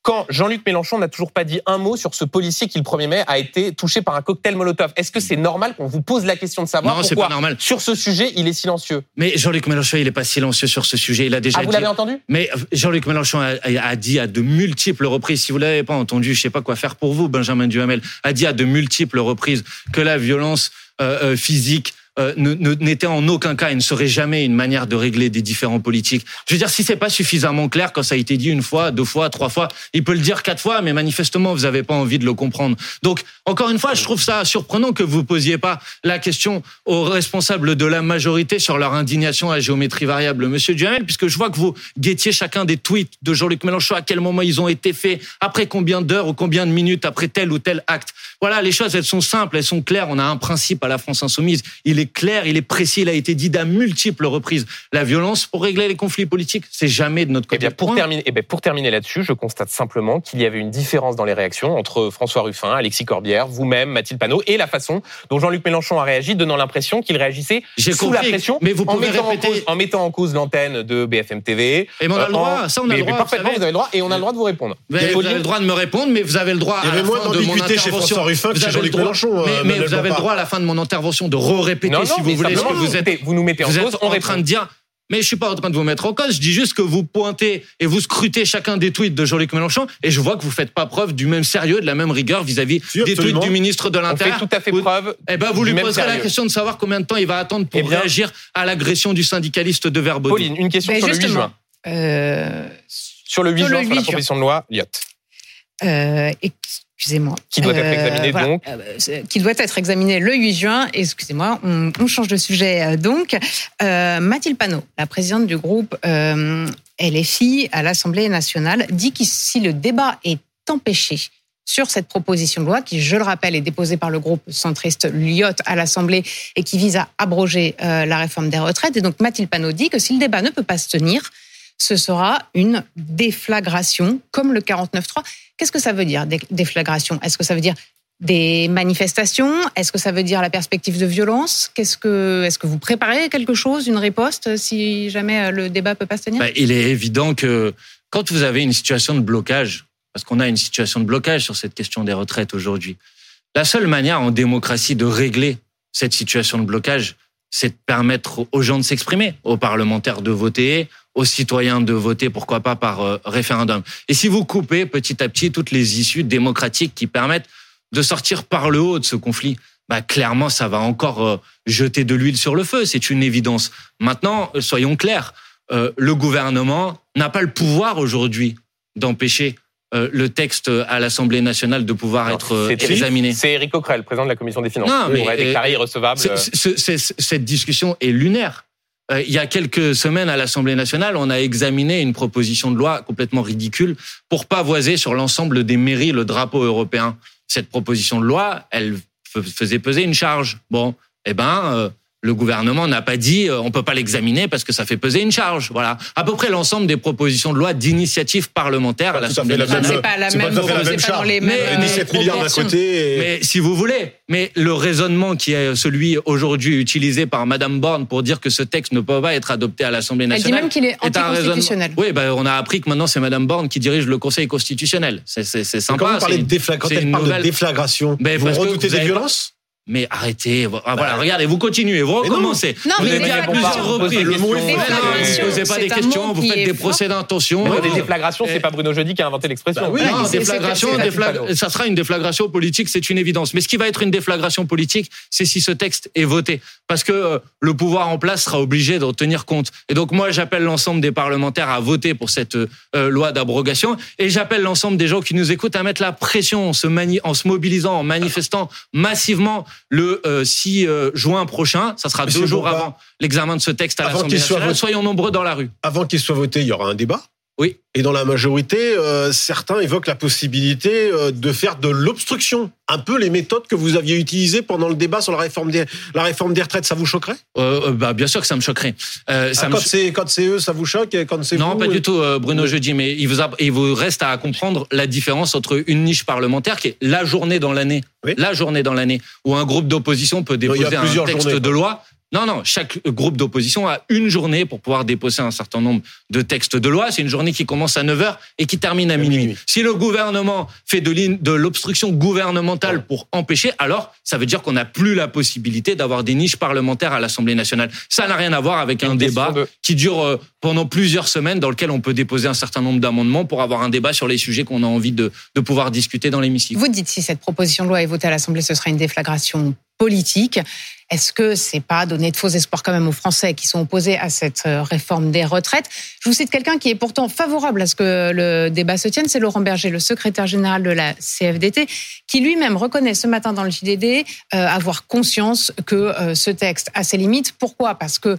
quand Jean-Luc Mélenchon n'a toujours pas dit un mot sur ce policier qui, le 1er mai, a été touché par un cocktail Molotov. Est-ce que c'est normal qu'on vous pose la question de savoir pourquoi, normal. sur ce sujet, il est silencieux? Mais Jean-Luc Mélenchon, il n'est pas silencieux sur ce sujet. Il a déjà ah, vous l'avez entendu? Mais Jean-Luc Mélenchon a, dit à de multiples reprises, si vous l'avez pas entendu, je sais pas quoi faire pour vous, Benjamin Duhamel, a dit à de multiples reprises que la violence euh, euh, physique euh, n'était en aucun cas et ne serait jamais une manière de régler des différents politiques. Je veux dire, si c'est pas suffisamment clair quand ça a été dit une fois, deux fois, trois fois, il peut le dire quatre fois, mais manifestement vous n'avez pas envie de le comprendre. Donc, encore une fois, je trouve ça surprenant que vous posiez pas la question aux responsables de la majorité sur leur indignation à géométrie variable, Monsieur Duhamel, puisque je vois que vous guettiez chacun des tweets de Jean-Luc Mélenchon, à quel moment ils ont été faits, après combien d'heures ou combien de minutes, après tel ou tel acte. Voilà, les choses, elles sont simples, elles sont claires. On a un principe à la France insoumise. Il est clair, il est précis, il a été dit d'à multiples reprises. La violence pour régler les conflits politiques, c'est jamais de notre côté. Eh bien, pour terminer, eh bien, pour terminer là-dessus, je constate simplement qu'il y avait une différence dans les réactions entre François Ruffin, Alexis Corbière, vous-même, Mathilde Panot, et la façon dont Jean-Luc Mélenchon a réagi, donnant l'impression qu'il réagissait sous la pression, mais vous en, mettant en, cause, en, mettant en cause, l'antenne de BFM TV. Et on a le droit, ça on a le droit. parfaitement, vous, avez le droit, et on a le droit de vous répondre. Vous avez, le droit de me répondre, mais vous avez le droit à la fin de mon intervention. chez François Ruffin que chez Jean-Luc Mélenchon. Mais vous avez le droit à la fin de mon intervention de re-répéter si vous voulez que vous êtes. Vous nous mettez en cause. en train de dire mais je suis pas en train de vous mettre en cause. Je dis juste que vous pointez et vous scrutez chacun des tweets de Jean-Luc Mélenchon et je vois que vous faites pas preuve du même sérieux, de la même rigueur vis-à-vis des tweets du ministre de l'Intérieur. tout à fait preuve. Eh ben, vous lui poserez la question de savoir combien de temps il va attendre pour eh réagir à l'agression du syndicaliste de Verbaudy. Pauline, une question sur le 8 juin. Euh, sur le 8 juin, sur la proposition de loi, Lyotte. Euh, excusez-moi. Qui doit être examiné euh, donc euh, Qui doit être examiné le 8 juin. Excusez-moi, on, change de sujet euh, donc. Mathilde Panot, la présidente du groupe LFI à l'Assemblée nationale, dit que si le débat est empêché sur cette proposition de loi qui, je le rappelle, est déposée par le groupe centriste Lyot à l'Assemblée et qui vise à abroger la réforme des retraites. Et donc Mathilde Panot dit que si le débat ne peut pas se tenir, ce sera une déflagration comme le 49.3. Qu'est-ce que ça veut dire, déflagration? Est-ce que ça veut dire des manifestations? Est-ce que ça veut dire la perspective de violence? Qu'est-ce que, Est-ce que vous préparez quelque chose, une riposte, si jamais euh, le débat peut pas se tenir? Bah, Il est évident que quand vous avez une situation de blocage, parce qu'on a une situation de blocage sur cette question des retraites aujourd'hui, la seule manière en démocratie de régler cette situation de blocage, c'est de permettre aux gens de s'exprimer, aux parlementaires de voter, aux citoyens de voter, pourquoi pas par euh, référendum. Et si vous coupez petit à petit toutes les issues démocratiques qui permettent de sortir par le haut de ce conflit, bah clairement ça va encore jeter de l'huile sur le feu, c'est une évidence. Maintenant, soyons clairs, le gouvernement n'a pas le pouvoir aujourd'hui d'empêcher euh, le texte à l'Assemblée nationale de pouvoir être euh, examiné. C'est Éric Coquerel, président de la commission des finances, non, mais, déclaré euh, irrecevable. cette discussion est lunaire. Il y a quelques semaines à l'Assemblée nationale, on a examiné une proposition de loi complètement ridicule pour pavoiser sur l'ensemble des mairies le drapeau européen. Cette proposition de loi, elle faisait peser une charge. Bon, eh ben, le gouvernement n'a pas dit euh, on peut pas l'examiner parce que ça fait peser une charge. Voilà, à peu près l'ensemble des propositions de loi d'initiative parlementaire à l'Assemblée nationale. C'est pas la même, c'est pas dans les mêmes. Mais, 17 milliards d'un côté. Mais si vous voulez, mais le raisonnement qui est celui aujourd'hui utilisé par Madame Borne pour dire que ce texte ne peut pas être adopté à l'Assemblée nationale. Elle dit même qu'il est anticonstitutionnel. Oui, ben on a appris que maintenant c'est Madame Borne qui dirige le Conseil constitutionnel. C'est sympa. Quand vous parlez de, déflagration, ben, vous redoutez des violences mais arrêtez. Ah, voilà, regardez, vous continuez, vous recommencez. Non, vous avez à plusieurs reprises. Le mot est Vous posez pas des questions, vous faites des procès d'intention. Des déflagrations, c'est pas Bruno Jeudi qui a inventé l'expression. Bah oui, déflagration, ça sera une déflagration politique, c'est une évidence. Mais ce qui va être une déflagration politique, c'est si ce texte est voté. Parce que euh, le pouvoir en place sera obligé d'en tenir compte. Et donc moi, j'appelle l'ensemble des parlementaires à voter pour cette euh, loi d'abrogation. Et j'appelle l'ensemble des gens qui nous écoutent à mettre la pression en se, en se mobilisant, en manifestant massivement le 6 euh, euh, juin prochain. Ça sera deux jours avant l'examen de ce texte à l'Assemblée nationale. Soyons nombreux dans la rue. Avant qu'il soit voté, il y aura un débat oui. Et dans la majorité, euh, certains évoquent la possibilité de faire de l'obstruction. Un peu les méthodes que vous aviez utilisées pendant le débat sur la réforme des, la réforme des retraites, ça vous choquerait? Bah, Bien sûr que ça me choquerait. Ah, quand c'est quand c'est eux, ça vous choque et quand c'est Non, pas du tout, Bruno Jeudi. Mais il vous, il vous reste à comprendre la différence entre une niche parlementaire qui est la journée dans l'année la journée dans l'année où un groupe d'opposition peut déposer un texte de loi. Non, non, chaque groupe d'opposition a une journée pour pouvoir déposer un certain nombre de textes de loi. C'est une journée qui commence à 9h et qui termine à minuit. Si le gouvernement fait de, l'obstruction gouvernementale pour empêcher, alors ça veut dire qu'on n'a plus la possibilité d'avoir des niches parlementaires à l'Assemblée nationale. Ça n'a rien à voir avec un débat qui dure euh, pendant plusieurs semaines dans lequel on peut déposer un certain nombre d'amendements pour avoir un débat sur les sujets qu'on a envie de, de pouvoir discuter dans l'hémicycle. Vous dites si cette proposition de loi est votée à l'Assemblée, ce sera une déflagration politique. Est-ce que c'est pas donner de faux espoirs quand même aux Français qui sont opposés à cette euh, réforme des retraites? Je vous cite quelqu'un qui est pourtant favorable à ce que le débat se tienne, c'est Laurent Berger, le secrétaire général de la CFDT, qui lui-même reconnaît ce matin dans le JDD euh, avoir conscience que euh, ce texte a ses limites. Pourquoi? Parce que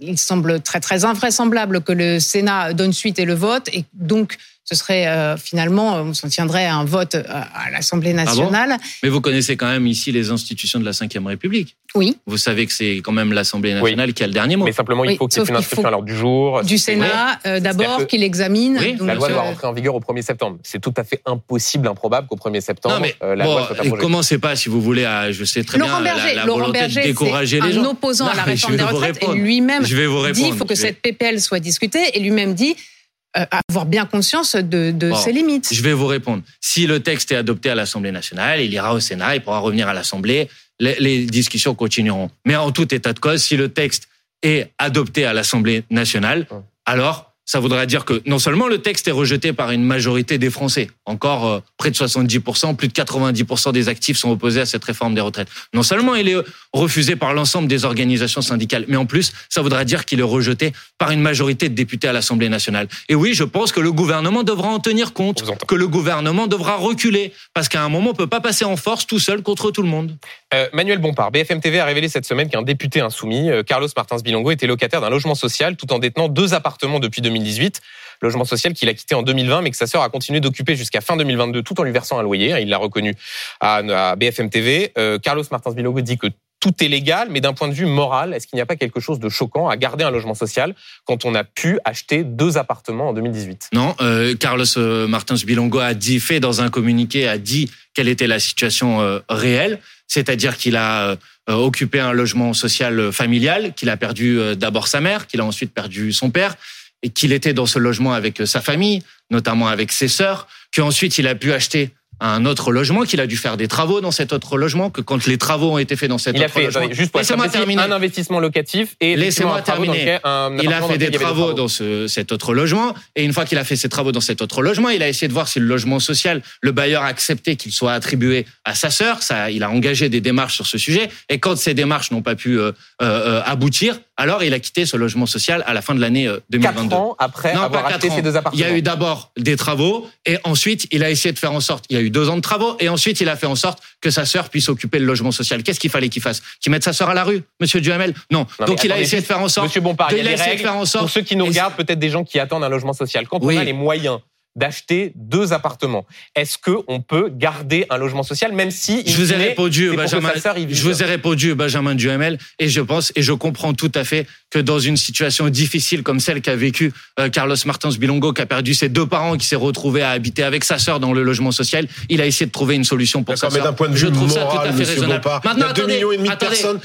il semble très très invraisemblable que le Sénat donne suite et le vote, et donc ce serait euh, finalement, on s'en tiendrait à un vote euh, à l'Assemblée ah nationale. Mais vous connaissez quand même ici les institutions de la Ve République. Oui. Vous savez que c'est quand même l'Assemblée nationale qui a le dernier mot. Mais simplement, il faut qu'il y ait une inscription à l'ordre du jour. Du Sénat, euh, d'abord, qu'il examine. la loi doit rentrer en vigeur au 1er septembre. C'est tout à fait impossible, improbable qu'au 1er septembre, non, mais, la loi soit. Commencez pas, si vous voulez, à, je sais très Laurent bien, Berger, la, Laurent Berger, décourager les gens. un opposant à la réforme des retraites et lui-même dit qu'il faut que cette PPL soit discutée et lui-même dit euh, avoir bien conscience de, ses limites. Je vais vous répondre. Si le texte est adopté à l'Assemblée nationale, il ira au Sénat, il pourra revenir à l'Assemblée, les, les, discussions continueront. Mais en tout état de cause, si le texte est adopté à l'Assemblée nationale, alors ça voudrait dire que non seulement le texte est rejeté par une majorité des Français, encore euh, près de 70%, plus de 90% des actifs sont opposés à cette réforme des retraites. Non seulement il est refusé par l'ensemble des organisations syndicales, mais en plus, ça voudrait dire qu'il est rejeté par une majorité de députés à l'Assemblée nationale. Et oui, je pense que le gouvernement devra en tenir compte, que le gouvernement devra reculer, parce qu'à un moment, on peut pas passer en force tout seul contre tout le monde. Euh, Manuel Bompard, BFM TV a révélé cette semaine qu'un député insoumis, euh, Carlos Martins Bilongo, était locataire d'un logement social tout en détenant deux appartements depuis 2018. Logement social qu'il a quitté en 2020, mais que sa sœur a continué d'occuper jusqu'à fin 2022, tout en lui versant un loyer. Il l'a reconnu à, BFM TV. Euh, Carlos Martins Bilongo dit que tout est légal, mais d'un point de vue moral, est-ce qu'il n'y a pas quelque chose de choquant à garder un logement social quand on a pu acheter deux appartements en 2018 Non, euh, Carlos euh, Martins Bilongo a dit, fait dans un communiqué, a dit quelle était la situation réelle, c'est-à-dire qu'il a occupé un logement social familial, qu'il a perdu d'abord sa mère, qu'il a ensuite perdu son père, et qu'il était dans ce logement avec euh, sa famille, notamment avec ses sœurs, qu'ensuite il a pu acheter un autre logement, qu'il a dû faire des travaux dans cet autre logement, que quand les travaux ont été faits dans cet il autre logement, juste pour laissez-moi terminer. Un investissement locatif et laissez-moi terminer. il a fait des travaux, dans ce, cet autre logement et une fois qu'il a fait ses travaux dans cet autre logement, il a essayé de voir si le logement social, le bailleur a accepté qu'il soit attribué à sa sœur. Ça, il a engagé des démarches sur ce sujet et quand ces démarches n'ont pas pu euh, euh, aboutir, alors il a quitté ce logement social à la fin de l'année 2022. Quatre ans après avoir acheté ces deux appartements. Il y a eu d'abord des travaux et ensuite il a essayé de faire en sorte. Il y a eu deux ans de travaux et ensuite il a fait en sorte que sa sœur puisse occuper le logement social. Qu'est-ce qu'il fallait qu'il fasse? Qu'il mette sa sœur à la rue, Monsieur Duhamel? Non. Donc il a essayé de faire en sorte. Monsieur Bompard, il, a essayé de faire en sorte. Pour ceux qui nous regardent, peut-être des gens qui attendent un logement social. Quand on a les moyens d'acheter deux appartements. Est-ce que on peut garder un logement social même si je vous ai répondu Benjamin je vous ai répondu Benjamin Duhamel et je pense et je comprends tout à fait que dans une situation difficile comme celle qu'a vécu euh, Carlos Martins Bilongo qui a perdu ses deux parents qui s'est retrouvé à habiter avec sa sœur dans le logement social, il a essayé de trouver une solution pour sa sœur. d'un point de vue je trouve ça tout à fait raisonnable. Maintenant attendez,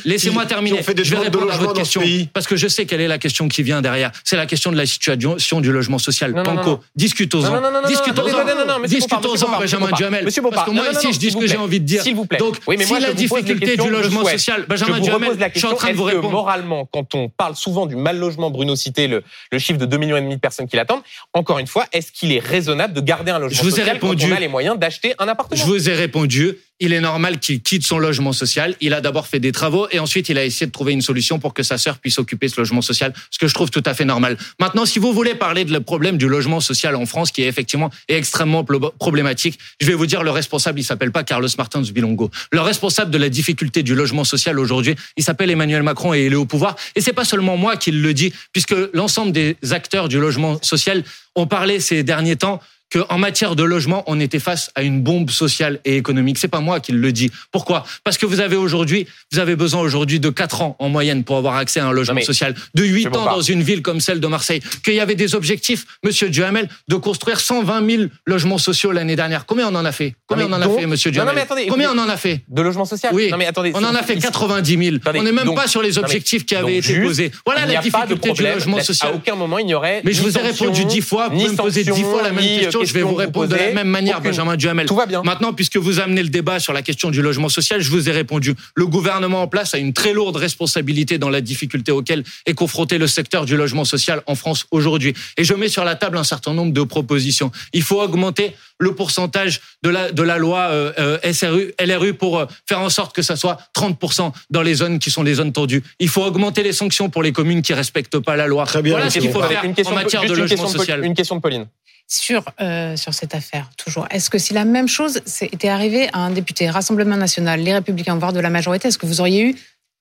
laissez-moi terminer. je vais répondre à votre question parce que je sais quelle est la question qui vient derrière. C'est la question de la situation du logement social. Panko, discutons-en non, non, non, discutons-en. Discutons-en, Benjamin Duhamel. Parce que moi, ici, je dis ce que j'ai envie de dire. S'il vous plaît. Donc, si la difficulté du logement social, Benjamin Duhamel, je suis en train de vous répondre. Moralement, quand on parle souvent du mal logement, Bruno citait le, le chiffre de 2 millions et demi de personnes qui l'attendent. Encore une fois, est-ce qu'il est raisonnable de garder un logement social quand on a les moyens d'acheter un appartement? Je vous ai répondu il est normal qu'il quitte son logement social. Il a d'abord fait des travaux et ensuite il a essayé de trouver une solution pour que sa sœur puisse occuper ce logement social, ce que je trouve tout à fait normal. Maintenant, si vous voulez parler de le problème du logement social en France, qui est effectivement extrêmement problématique, je vais vous dire le responsable, il s'appelle pas Carlos Martins Bilongo. Le responsable de la difficulté du logement social aujourd'hui, il s'appelle Emmanuel Macron et il est au pouvoir. Et c'est pas seulement moi qui le dis, puisque l'ensemble des acteurs du logement social ont parlé ces derniers temps qu'en matière de logement, on était face à une bombe sociale et économique. C'est pas moi qui le dis. Pourquoi? Parce que vous avez aujourd'hui, vous avez besoin aujourd'hui de 4 ans en moyenne pour avoir accès à un logement social, de 8 ans dans une ville comme celle de Marseille. Qu'il y avait des objectifs, Monsieur Duhamel, de construire 120 000 logements sociaux l'année dernière. Combien on en a fait? Combien on en a fait, Monsieur Duhamel? non, attendez, Combien on en a fait? De logements sociaux? Oui. Non, mais attendez, on en a fait 90 000. on n'est même pas sur les objectifs qui avaient été posés. Voilà la difficulté du logement social. À aucun moment il n'y aurait. Mais je vous ai répondu 10 fois. Vous me posez 10 fois la même question. Je vais vous répondre de la même manière, Benjamin Duhamel. Tout va bien. Maintenant, puisque vous amenez le débat sur la question du logement social, je vous ai répondu. Le gouvernement en place a une très lourde responsabilité dans la difficulté auquel est confronté le secteur du logement social en France aujourd'hui. Et je mets sur la table un certain nombre de propositions. Il faut augmenter le pourcentage de la, de la loi euh, euh SRU, LRU pour euh, faire en sorte que ça soit 30% dans les zones qui sont les zones tendues. Il faut augmenter les sanctions pour les communes qui respectent pas la loi. Très bien, voilà ce qu'il faut faire en matière de logement social. Une question de Pauline sur, euh, sur cette affaire, toujours. Est-ce que si la même chose était arrivée à un député, Rassemblement national, les Républicains, voire de la majorité, est-ce que vous auriez eu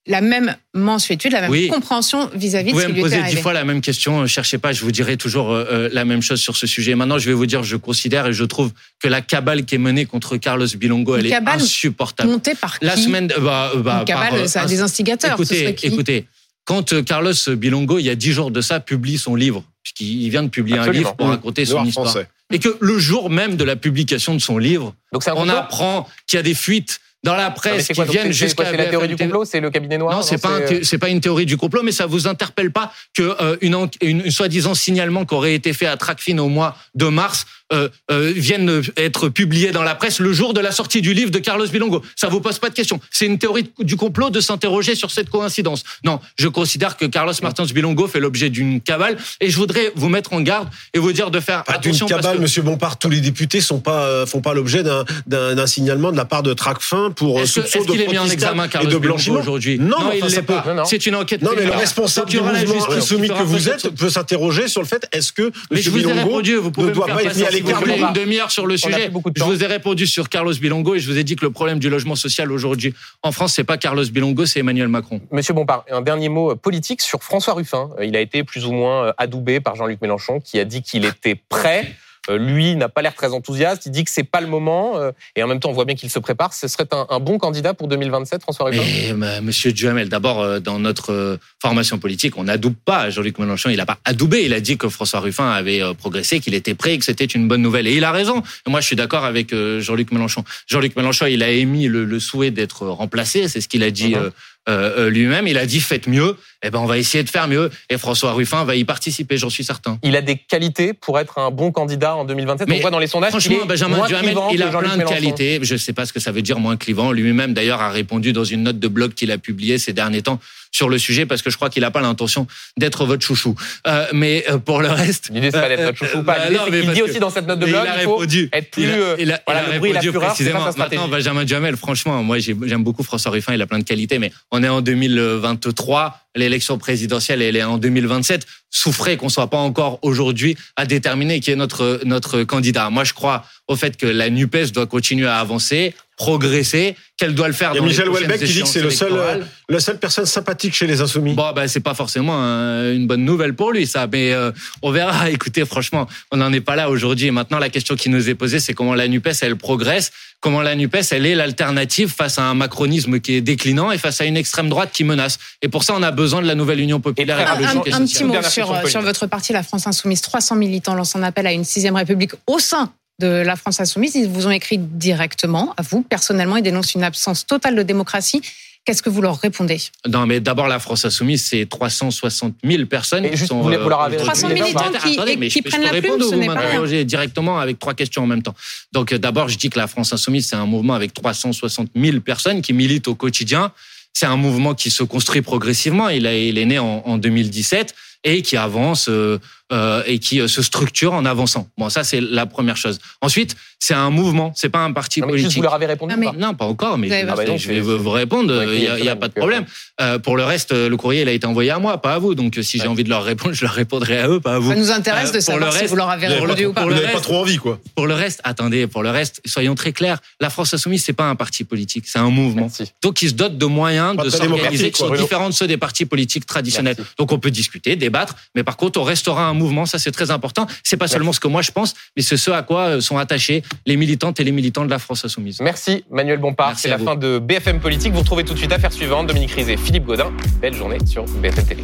la même mensuétude, la même compréhension vis-à-vis de ce qui lui Vous pouvez me poser dix fois la même question, euh, cherchez pas, je vous dirai toujours euh, la même chose sur ce sujet. Maintenant, je vais vous dire, je considère et je trouve que la cabale qui est menée contre Carlos Bilongo, elle est insupportable. Montée par qui La semaine, bah, bah, cabale, ça a des instigateurs. Écoutez, écoutez, quand Carlos Bilongo, il y a dix jours de ça, publie son livre, puisqu'il vient de publier un livre pour raconter son histoire, et que le jour même de la publication de son livre, on apprend qu'il y a des fuites dans la presse qui viennent jusqu'à la théorie du complot, c'est le cabinet noir. Non, c'est pas c'est pas une théorie du complot, mais ça vous interpelle pas que euh, une, une soi-disant signalement qui aurait été fait à Tracfin au mois de mars euh, euh, viennent être publiés dans la presse le jour de la sortie du livre de Carlos Bilongo. Ça vous pose pas de question. C'est une théorie du complot de s'interroger sur cette coïncidence. Non, je considère que Carlos Martins Bilongo fait l'objet d'une cabale et je voudrais vous mettre en garde et vous dire de faire pas attention. D'une cabale, Monsieur Bompard, tous les députés sont pas euh, font pas l'objet d'un signalement de la part de Tracfin pour est soupçon est de est mis en examen Carlos de blanchiment aujourd'hui? Non, non, il l'est pas. C'est une enquête. Non, mais le responsable du mouvement insoumis que vous êtes peut s'interroger sur le fait est-ce que Monsieur Bilongo ne doit pas être mis à une demi-heure sur le sujet. Je vous ai répondu sur Carlos Bilongo et je vous ai dit que le problème du logement social aujourd'hui en France, c'est pas Carlos Bilongo, c'est Emmanuel Macron. Monsieur Bompard, un dernier mot politique sur François Ruffin. Il a été plus ou moins adoubé par Jean-Luc Mélenchon qui a dit qu'il était prêt euh, lui n'a pas l'air très enthousiaste. Il dit que c'est pas le moment. Euh, et en même temps, on voit bien qu'il se prépare. Ce serait un, bon candidat pour 2027, François Ruffin? Mais, Monsieur Duhamel, d'abord, euh, dans notre formation politique, on n'adoube pas. Jean-Luc Mélenchon, il n'a pas adoubé. Il a dit que François Ruffin avait progressé, qu'il était prêt, que c'était une bonne nouvelle. Et il a raison. moi, je suis d'accord avec Jean-Luc Mélenchon. Jean-Luc Mélenchon, il a émis le, souhait d'être remplacé. C'est ce qu'il a dit. Euh, lui-même. Il a dit faites mieux. Eh ben on va essayer de faire mieux. Et François Ruffin va y participer, j'en suis certain. Il a des qualités pour être un bon candidat en 2027. Mais on voit dans les sondages. Franchement, Benjamin Duhamel, il a plein de qualités. Je ne sais pas ce que ça veut dire moins clivant. Lui-même d'ailleurs a répondu dans une note de blog qu'il a publiée ces derniers temps sur le sujet parce que je crois qu'il n'a pas l'intention d'être votre chouchou. Euh, mais euh, pour le reste, l'idée c'est pas d'être votre chouchou. Pas. Bah, il dit aussi dans cette note de blog, il, faut être plus. Il a, voilà, le bruit, la précisément. Maintenant, Benjamin Duhamel, franchement, moi j'aime beaucoup François Ruffin. Il a plein de qualités, mais on est en 2023 l'élection présidentielle, elle est en 2027. Souffrez qu'on soit pas encore aujourd'hui à déterminer qui est notre notre candidat. Moi, je crois au fait que la Nupes doit continuer à avancer, progresser, qu'elle doit le faire. Il y a Michel Houellebecq qui dit que c'est le seul, euh, la seule personne sympathique chez les Insoumis. Bon, ben c'est pas forcément une bonne nouvelle pour lui, ça. Mais euh, on verra. [laughs] Écoutez, franchement, on n'en est pas là aujourd'hui. Et maintenant, la question qui nous est posée, c'est comment la Nupes elle progresse, comment la Nupes elle est l'alternative face à un macronisme qui est déclinant et face à une extrême droite qui menace. Et pour ça, on a besoin de la nouvelle Union populaire. un, un, petit mot sur, sur votre parti, la France Insoumise. 300 militants lancent un appel à une sixième République au sein de la France insoumise. Ils vous ont écrit directement, à vous, personnellement, ils dénoncent une absence totale de démocratie. Qu'est-ce que vous leur répondez? Non, mais d'abord, la France insoumise, c'est 360 000 personnes et qui sont... Vous leur avez 300 militants qui, Attendez, qui prennent la plume, ce n'est pas directement avec trois questions en même temps? Donc, euh, d'abord, je dis que la France insoumise, c'est un mouvement avec 360 000 personnes qui militent au quotidien. C'est un mouvement qui se construit progressivement. Il, a, il est né en, en 2017 et qui avance euh, euh, et qui euh, se structure en avançant. Bon, ça c'est la première chose. Ensuite, c'est un mouvement, c'est pas un parti non, mais politique. vous leur avez répondu non, pas non, pas encore, mais je, je vais vous répondre. Il n'y a, y a pas de problème. Euh, pour le reste, le courrier il a été envoyé à moi, pas à vous. Donc si j'ai envie de leur répondre, je leur répondrai à eux, pas à vous. Ça nous intéresse de savoir si vous leur avez répondu ou pas. Vous n'avez pas trop envie, quoi. Pour le reste, attendez, pour le reste, soyons très clairs. La France insoumise, c'est pas un parti politique, c'est un mouvement. Donc il se dote de moyens de s'organiser qui sont différents de ceux des partis politiques traditionnels. Donc on peut discuter, débattre, mais par contre, on restera un mouvement. Ça, c'est très important. C'est pas seulement ce que moi je pense, mais c'est ce à quoi euh, sont attachés les militantes et les militants de la France insoumise. Merci, Manuel Bompard. C'est la fin de BFM Politique. Vous retrouvez tout de suite affaire suivante. Dominique Rizet, Philippe Godin. Belle journée sur BFM TV.